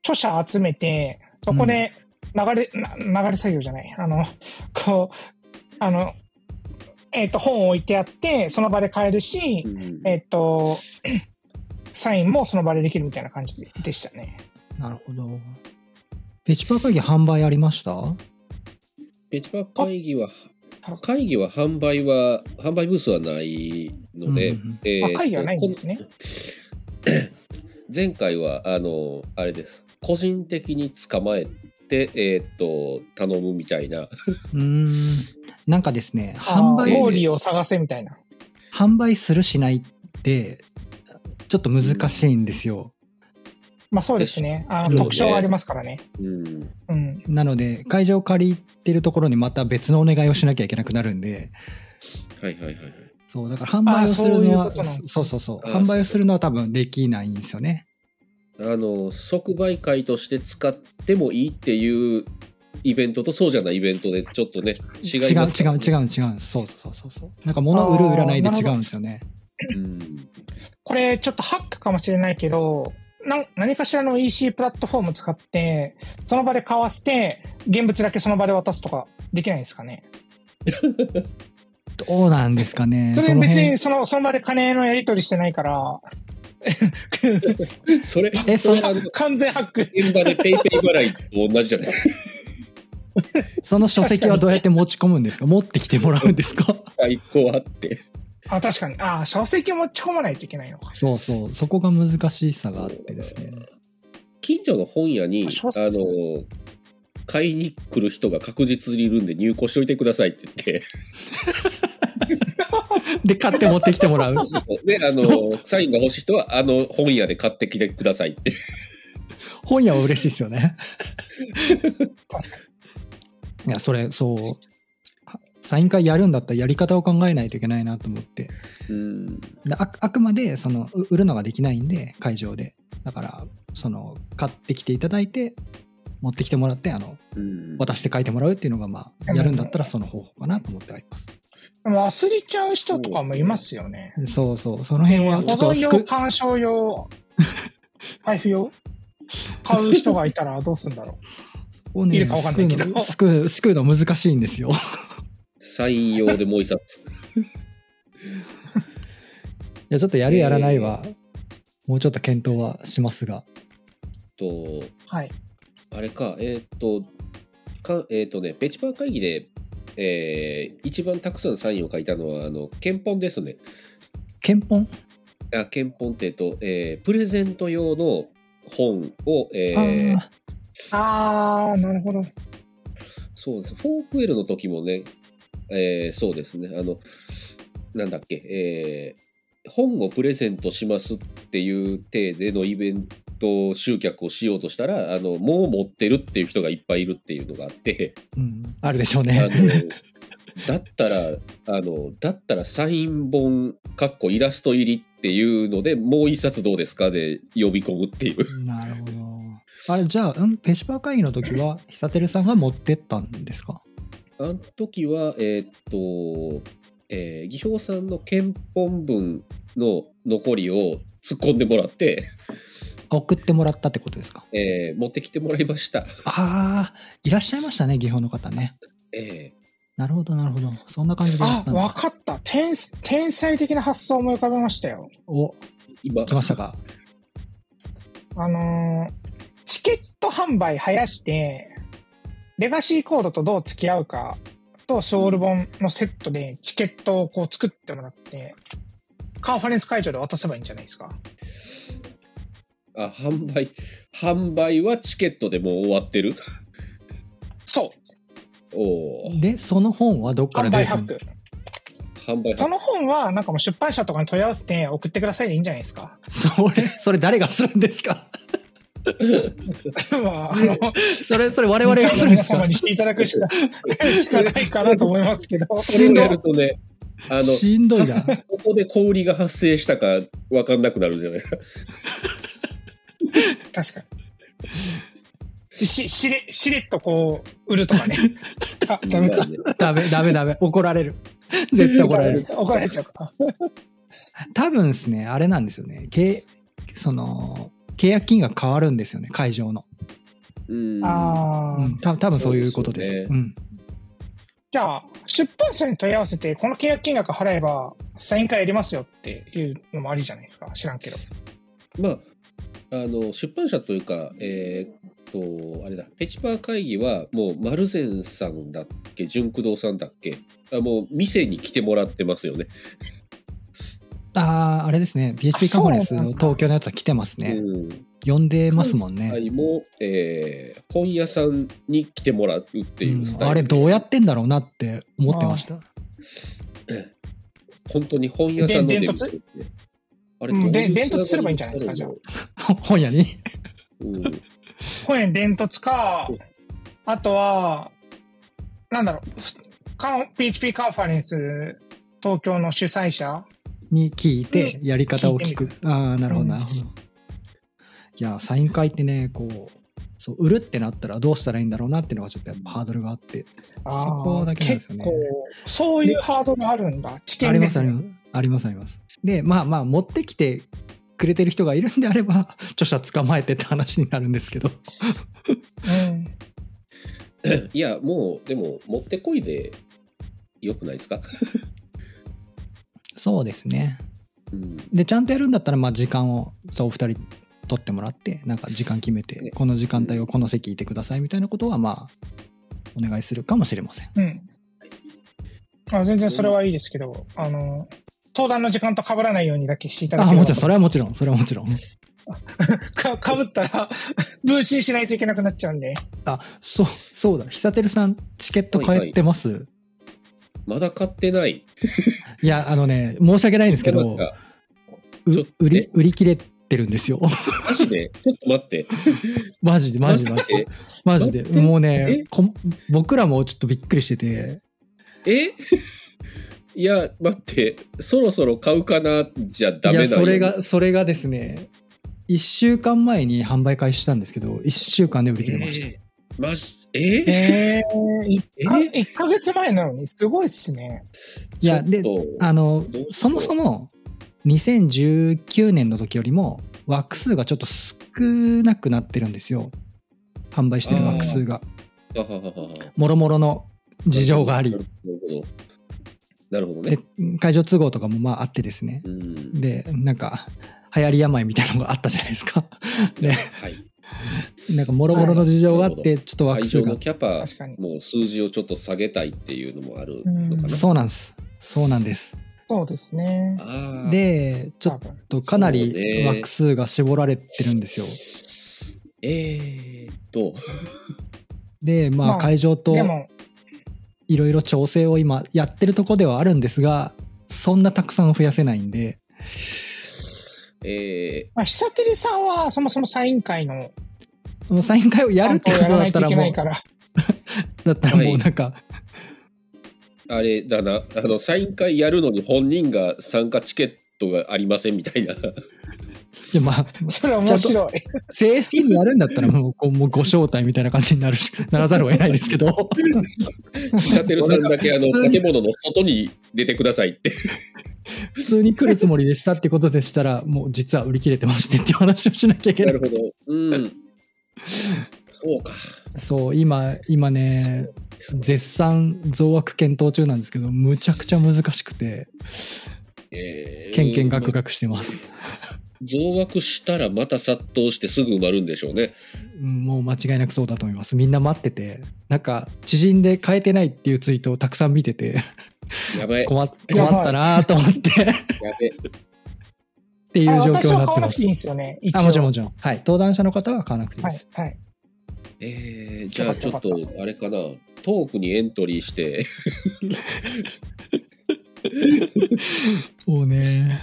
著者集めて、そこで流れ、な流れ作業じゃない。あの、こう、あの、えっ、と、本を置いてあって、その場で買えるし、うんえっ、と、サインもその場でできるみたいな感じででしたね。なるほど。ペチパー会議販売ありました？ペチパ会議は、会議は販売は、販売ブースはないので、うんうんえーあ会議はないんですね。こ 前回は、あの、あれです。個人的に捕まえて、えーっと頼むみたいなうーん。なんかですね、販売、モーリーを探せみたいな。販売するしないって、ちょっと難しいんですよ。まあそうですね。あうんの特徴がありますからね。うん。うん。なので、会場を借りてるところにまた別のお願いをしなきゃいけなくなるんで、はいはいはいはい。そう、だから販売をするのはそうそうそう販売をするのは多分できないんですよね。あの即売会として使ってもいいっていうイベントとそうじゃないイベントでちょっとね違う違う違う違う。そうそうそうそうなんか物売る売らないで違うんですよね。うん。これちょっとハックかもしれないけど、なん何かしらの EC プラットフォーム使って、その場で買わせて、現物だけその場で渡すとかできないですかね。どうなんですかね。それ別にそのその場で金のやり取りしてないから、それ えそそれ完全ハック。現場でペイペイ払いと同じじゃないですか。その書籍はどうやって持ち込むんですか？持ってきてもらうんですか？最高あってあ、確かに。あ、書籍持ち込まないといけないのか。そうそう。そこが難しさがあってですね。近所の本屋にあ書籍。の買いに来る人が確実にいるんで入庫しといてくださいって言って。で買って持ってきてもらう。であのサインが欲しい人はあの本屋で買ってきてくださいって。本屋は嬉しいですよね。確かいやそれそうサイン会やるんだったらやり方を考えないといけないなと思って。うん。でああくまでそのう売るのができないんで会場で。だからその買ってきていただいて持ってきてもらってあのうん。渡して書いてもらうっていうのがまあやるんだったらその方法かなと思ってあります。に。でも忘れちゃう人とかもいますよね。そうそう。その辺は保ちょっと存用、鑑賞用、配布用？買う人がいたらどうするんだろをねいるかわかんないけど。救うの難しいんですよサイン用でもう一冊 いやちょっとやるやらないは、もうちょっと検討はしますがとう。はい。あれかえーっとかえーっとねペチパー会議でえー一番たくさんサインを書いたのはあの憲本ですね献本、あ献本ってえっと、えープレゼント用の本を、えあーああー、なるほど。そうです。 Forkwell の時もね、えーそうですね。あの、なんだっけ、えー本をプレゼントしますっていう体でのイベント集客をしようとしたら、あの、もう持ってるっていう人がいっぱいいるっていうのがあって、うん、あるでしょうあねの、だったら、あの、だったらサイン本、かっこイラスト入りっていうので、もう一冊どうですかで呼び込むっていう。なるほど。あれじゃあ、うん、ペシパー会議の時は久照さんが持ってったんですか？あの時は、えーっと、えー、技表さんの憲本文の残りを突っ込んでもらって、あ送ってもらったってことですか？えー持ってきてもらいました。ああいらっしゃいましたね技法の方ね。えなるほどなるほど。そんな感じでやあっ、たんだ。わかった。天天才的な発想を思い浮かべましたよ。おー今。来ましたか？あのーチケット販売生やして、レガシーコードとどう付き合うかとソウル本のセットでチケットをこう作ってもらって、カンファレンス会場で渡せばいいんじゃないですか。あ販売販売はチケットでもう終わってる？そう。おーでその本はどっから販出る売ハック。販売その本はなんかもう出版社とかに問い合わせて送ってくださいでいいんじゃないですか。それそれ誰がするんですか？まあ、あの、それそれ我々がするんですか？皆様にしていただくしか しかないかなと思いますけど。それをやるとねあのしんどいなここで小売りが発生したか分かんなくなるじゃないですか確かに。し、しれ、しれっとこう、売るとかね。あダメか。ダメダメダメ怒られる絶対怒られる怒られちゃうか。多分ですねあれなんですよね契その契約金額変わるんですよね会場の、うん。ああ、うん、た多分そういうことです。そうですようん、じゃあ、出版社に問い合わせて、この契約金額払えば、サイン会やりますよっていうのもありじゃないですか？知らんけど。まあ、あの出版社というか、えーっと、あれだ、ペチパー会議は、もう、丸善さんだっけ、純駆動さんだっけ、あもう、店に来てもらってますよね。ああ、あれですね。PHP カンファレンス東京のやつは来てますね。うん呼んでますもんね。関西も、えー本屋さんに来てもらうっていうスタイルで、うんあれどうやってんだろうなって思ってました。本当に本屋さんのでデブってあれうんでどういう伝突すればいいんじゃないですかじゃあ 本屋に？うん本園伝突か、あとは、なんだろう、PHP カンファレンス東京の主催者に聞いてやり方を聞く聞。ああ、なるほど、うんなるほど。いや、サイン会ってね、こう、そう売るってなったらどうしたらいいんだろうなっていうのがちょっとやっぱハードルがあって、そこだけなんですよね。結構、そういうハードルあるんだ。知ありま見ですすね。ありますありますあります。で、まあまあ持ってきてくれてる人がいるんであれば、著者捕まえてって話になるんですけど。うん。いやもうでも持ってこいでよくないですか、そうですね。うんで、ちゃんとやるんだったら、まあ時間を、そう、お二人取ってもらって、なんか時間決めてね、この時間帯をこの席いてくださいみたいなことは、まあ、お願いするかもしれません。うん。あ全然それはいいですけど、あの、登壇の時間と被らないようにだけしていただけあ、ればもちろん、それはもちろん、それはもちろん。か被ったら、分身しないといけなくなっちゃうんで。あ、そう、そうだ。久照さん、チケット買えてます、まだ買ってない。いや、あのね、申し訳ないんですけど売り、売り切れてるんですよ。マジで？ちょっと待って。マジで、マジで、マジで。え。マジで。もうね僕らもちょっとびっくりしてて、え？いや待って。そろそろ買うかなじゃダメだよそれが、それがですね、1週間前に販売開始したんですけど、1週間で売り切れました。えーマジええー、1かヶ月前なのに、すごいっすね。いやちょっとあのそもそも2019年の時よりも枠数がちょっと少なくなってるんですよ。販売してる枠数が。もろもろの事情がありな。るほどなるほどねで、会場都合とかもまああってですね。うんで、なんか、流行り病みたいなのがあったじゃないですか。で、はい なんかもろもろの事情があっはて、ちょっと枠会数が場の。キャパもう数字をちょっと下げたいっていうのもあるのかなそうなんです。そうなんです。そうですね。で、ちょっとかなりね枠数が絞られてるんですよ。えーっと で、まあまあ会場といろいろ調整を今やってるとこではあるんですが、そんなたくさん増やせないんで、えまあ、久照さんはそもそもサイン会のもうサイン会をやるってことだったらもう。いけないから。だったらもうなんか、ーあれだなあのサイン会やるのに本人が参加チケットがありませんみたいな。いやまあ、それ面白い。正式にやるんだったらもうこうもうご招待みたいな感じになるしならざるを得ないですけど、久照さんだけあの建物の外に出てくださいって。普通に来るつもりでしたってことでしたら、もう実は売り切れてましてっていう話をしなきゃいけな。ないるほど。うんそうか。そう、今、今ね、絶賛増枠検討中なんですけど、むちゃくちゃ難しくて、えーけんけんがくがくしてます。増枠したらまた殺到してすぐ埋まるんでしょうね。うんもう間違いなくそうだと思います。みんな待ってて、なんか、知人で変えてないっていうツイートをたくさん見てて、やばい困ったなと思って。っやべていう状況になってますあ、もちろんもちろん。はい。登壇者の方は買わなくていいです。。はいはい。えー、じゃあちょっとあれかなトークにエントリーしてもうね、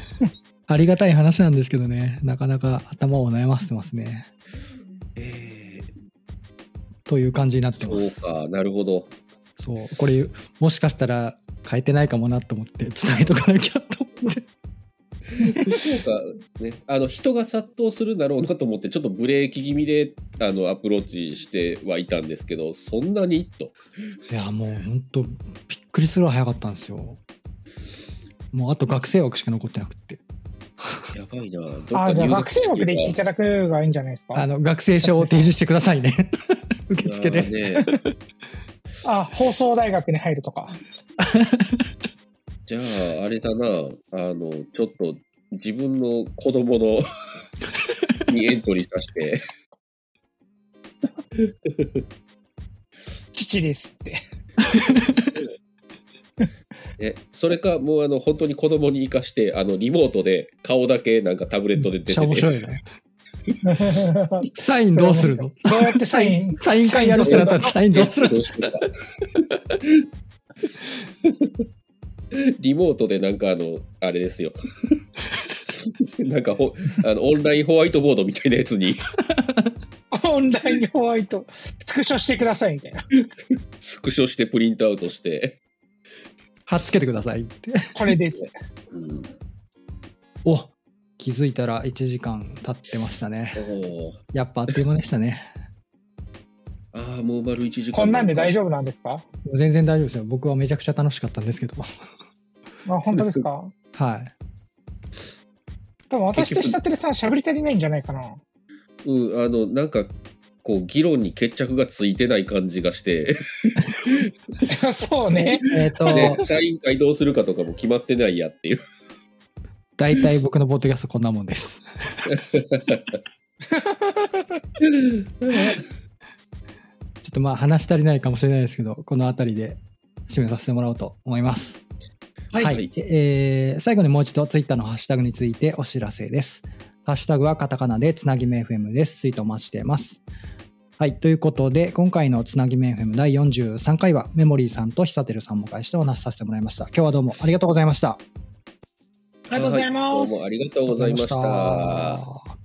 ありがたい話なんですけどね、なかなか頭を悩ませてますね。えという感じになってー、ます。そうかなるほどそう。これ、もしかしたら変えてないかもなと思って伝えとかなきゃと思って。そうかねあの人が殺到するだろうなと思ってちょっとブレーキ気味であのアプローチしてはいたんですけどそんなにといや、もう本当びっくりするわ早かったんですよ。もうあと学生枠しか残ってなくって。やばいなどっあじゃあ学生枠で行っていかただくがいいんじゃないですか？あの、学生証を提示してくださいね。受付で。ね、あ、放送大学に入るとか。じゃああれだな。あのちょっと自分の子供の にエントリーさせて。父ですって。えそれかもうあの本当に子供に生かしてあのリモートで顔だけなんかタブレットでめっちゃ面出てて白いね。サインどうするの？どうやってサインサイン会やるってなったらサインどうするどうしてたリモートでなんかあのあれですよ なんかほあのオンラインホワイトボードみたいなやつにオンラインホワイト、スクショしてくださいみたいな。スクショしてプリントアウトして、貼っつけてくださいって。これです。うん、お気づいたら1時間経ってましたね。やっぱあっという間でしたね。ああもう丸1時間こんなんで大丈丈夫なんですか？全然大丈夫ですよ。僕はめちゃくちゃ楽しかったんですけど。あ、本当ですか？はい。多分私と下手さん喋り足りないんじゃないかな。うんあのなんかこう議論に決着がついてない感じがして そうね。えっ、と、でサイン会どうするかとかも決まってないやっていう大体僕のポッドキャストこんなもんです。っとまあ話し足りないかもしれないですけど、この辺りで締めさせてもらおうと思います。はい。はいえー最後にもう一度ツイッターのハッシュタグについてお知らせです。ハッシュタグはカタカナでつなぎめ FM です。ツイートお待ちしています。はい。ということで、今回のつなぎめ FM 第43回はメモリーさんと久照さんもお迎えしてお話しさせてもらいました。今日はどうもありがとうございました。ありがとうございますはどうもありがとうございました。ありがとうございました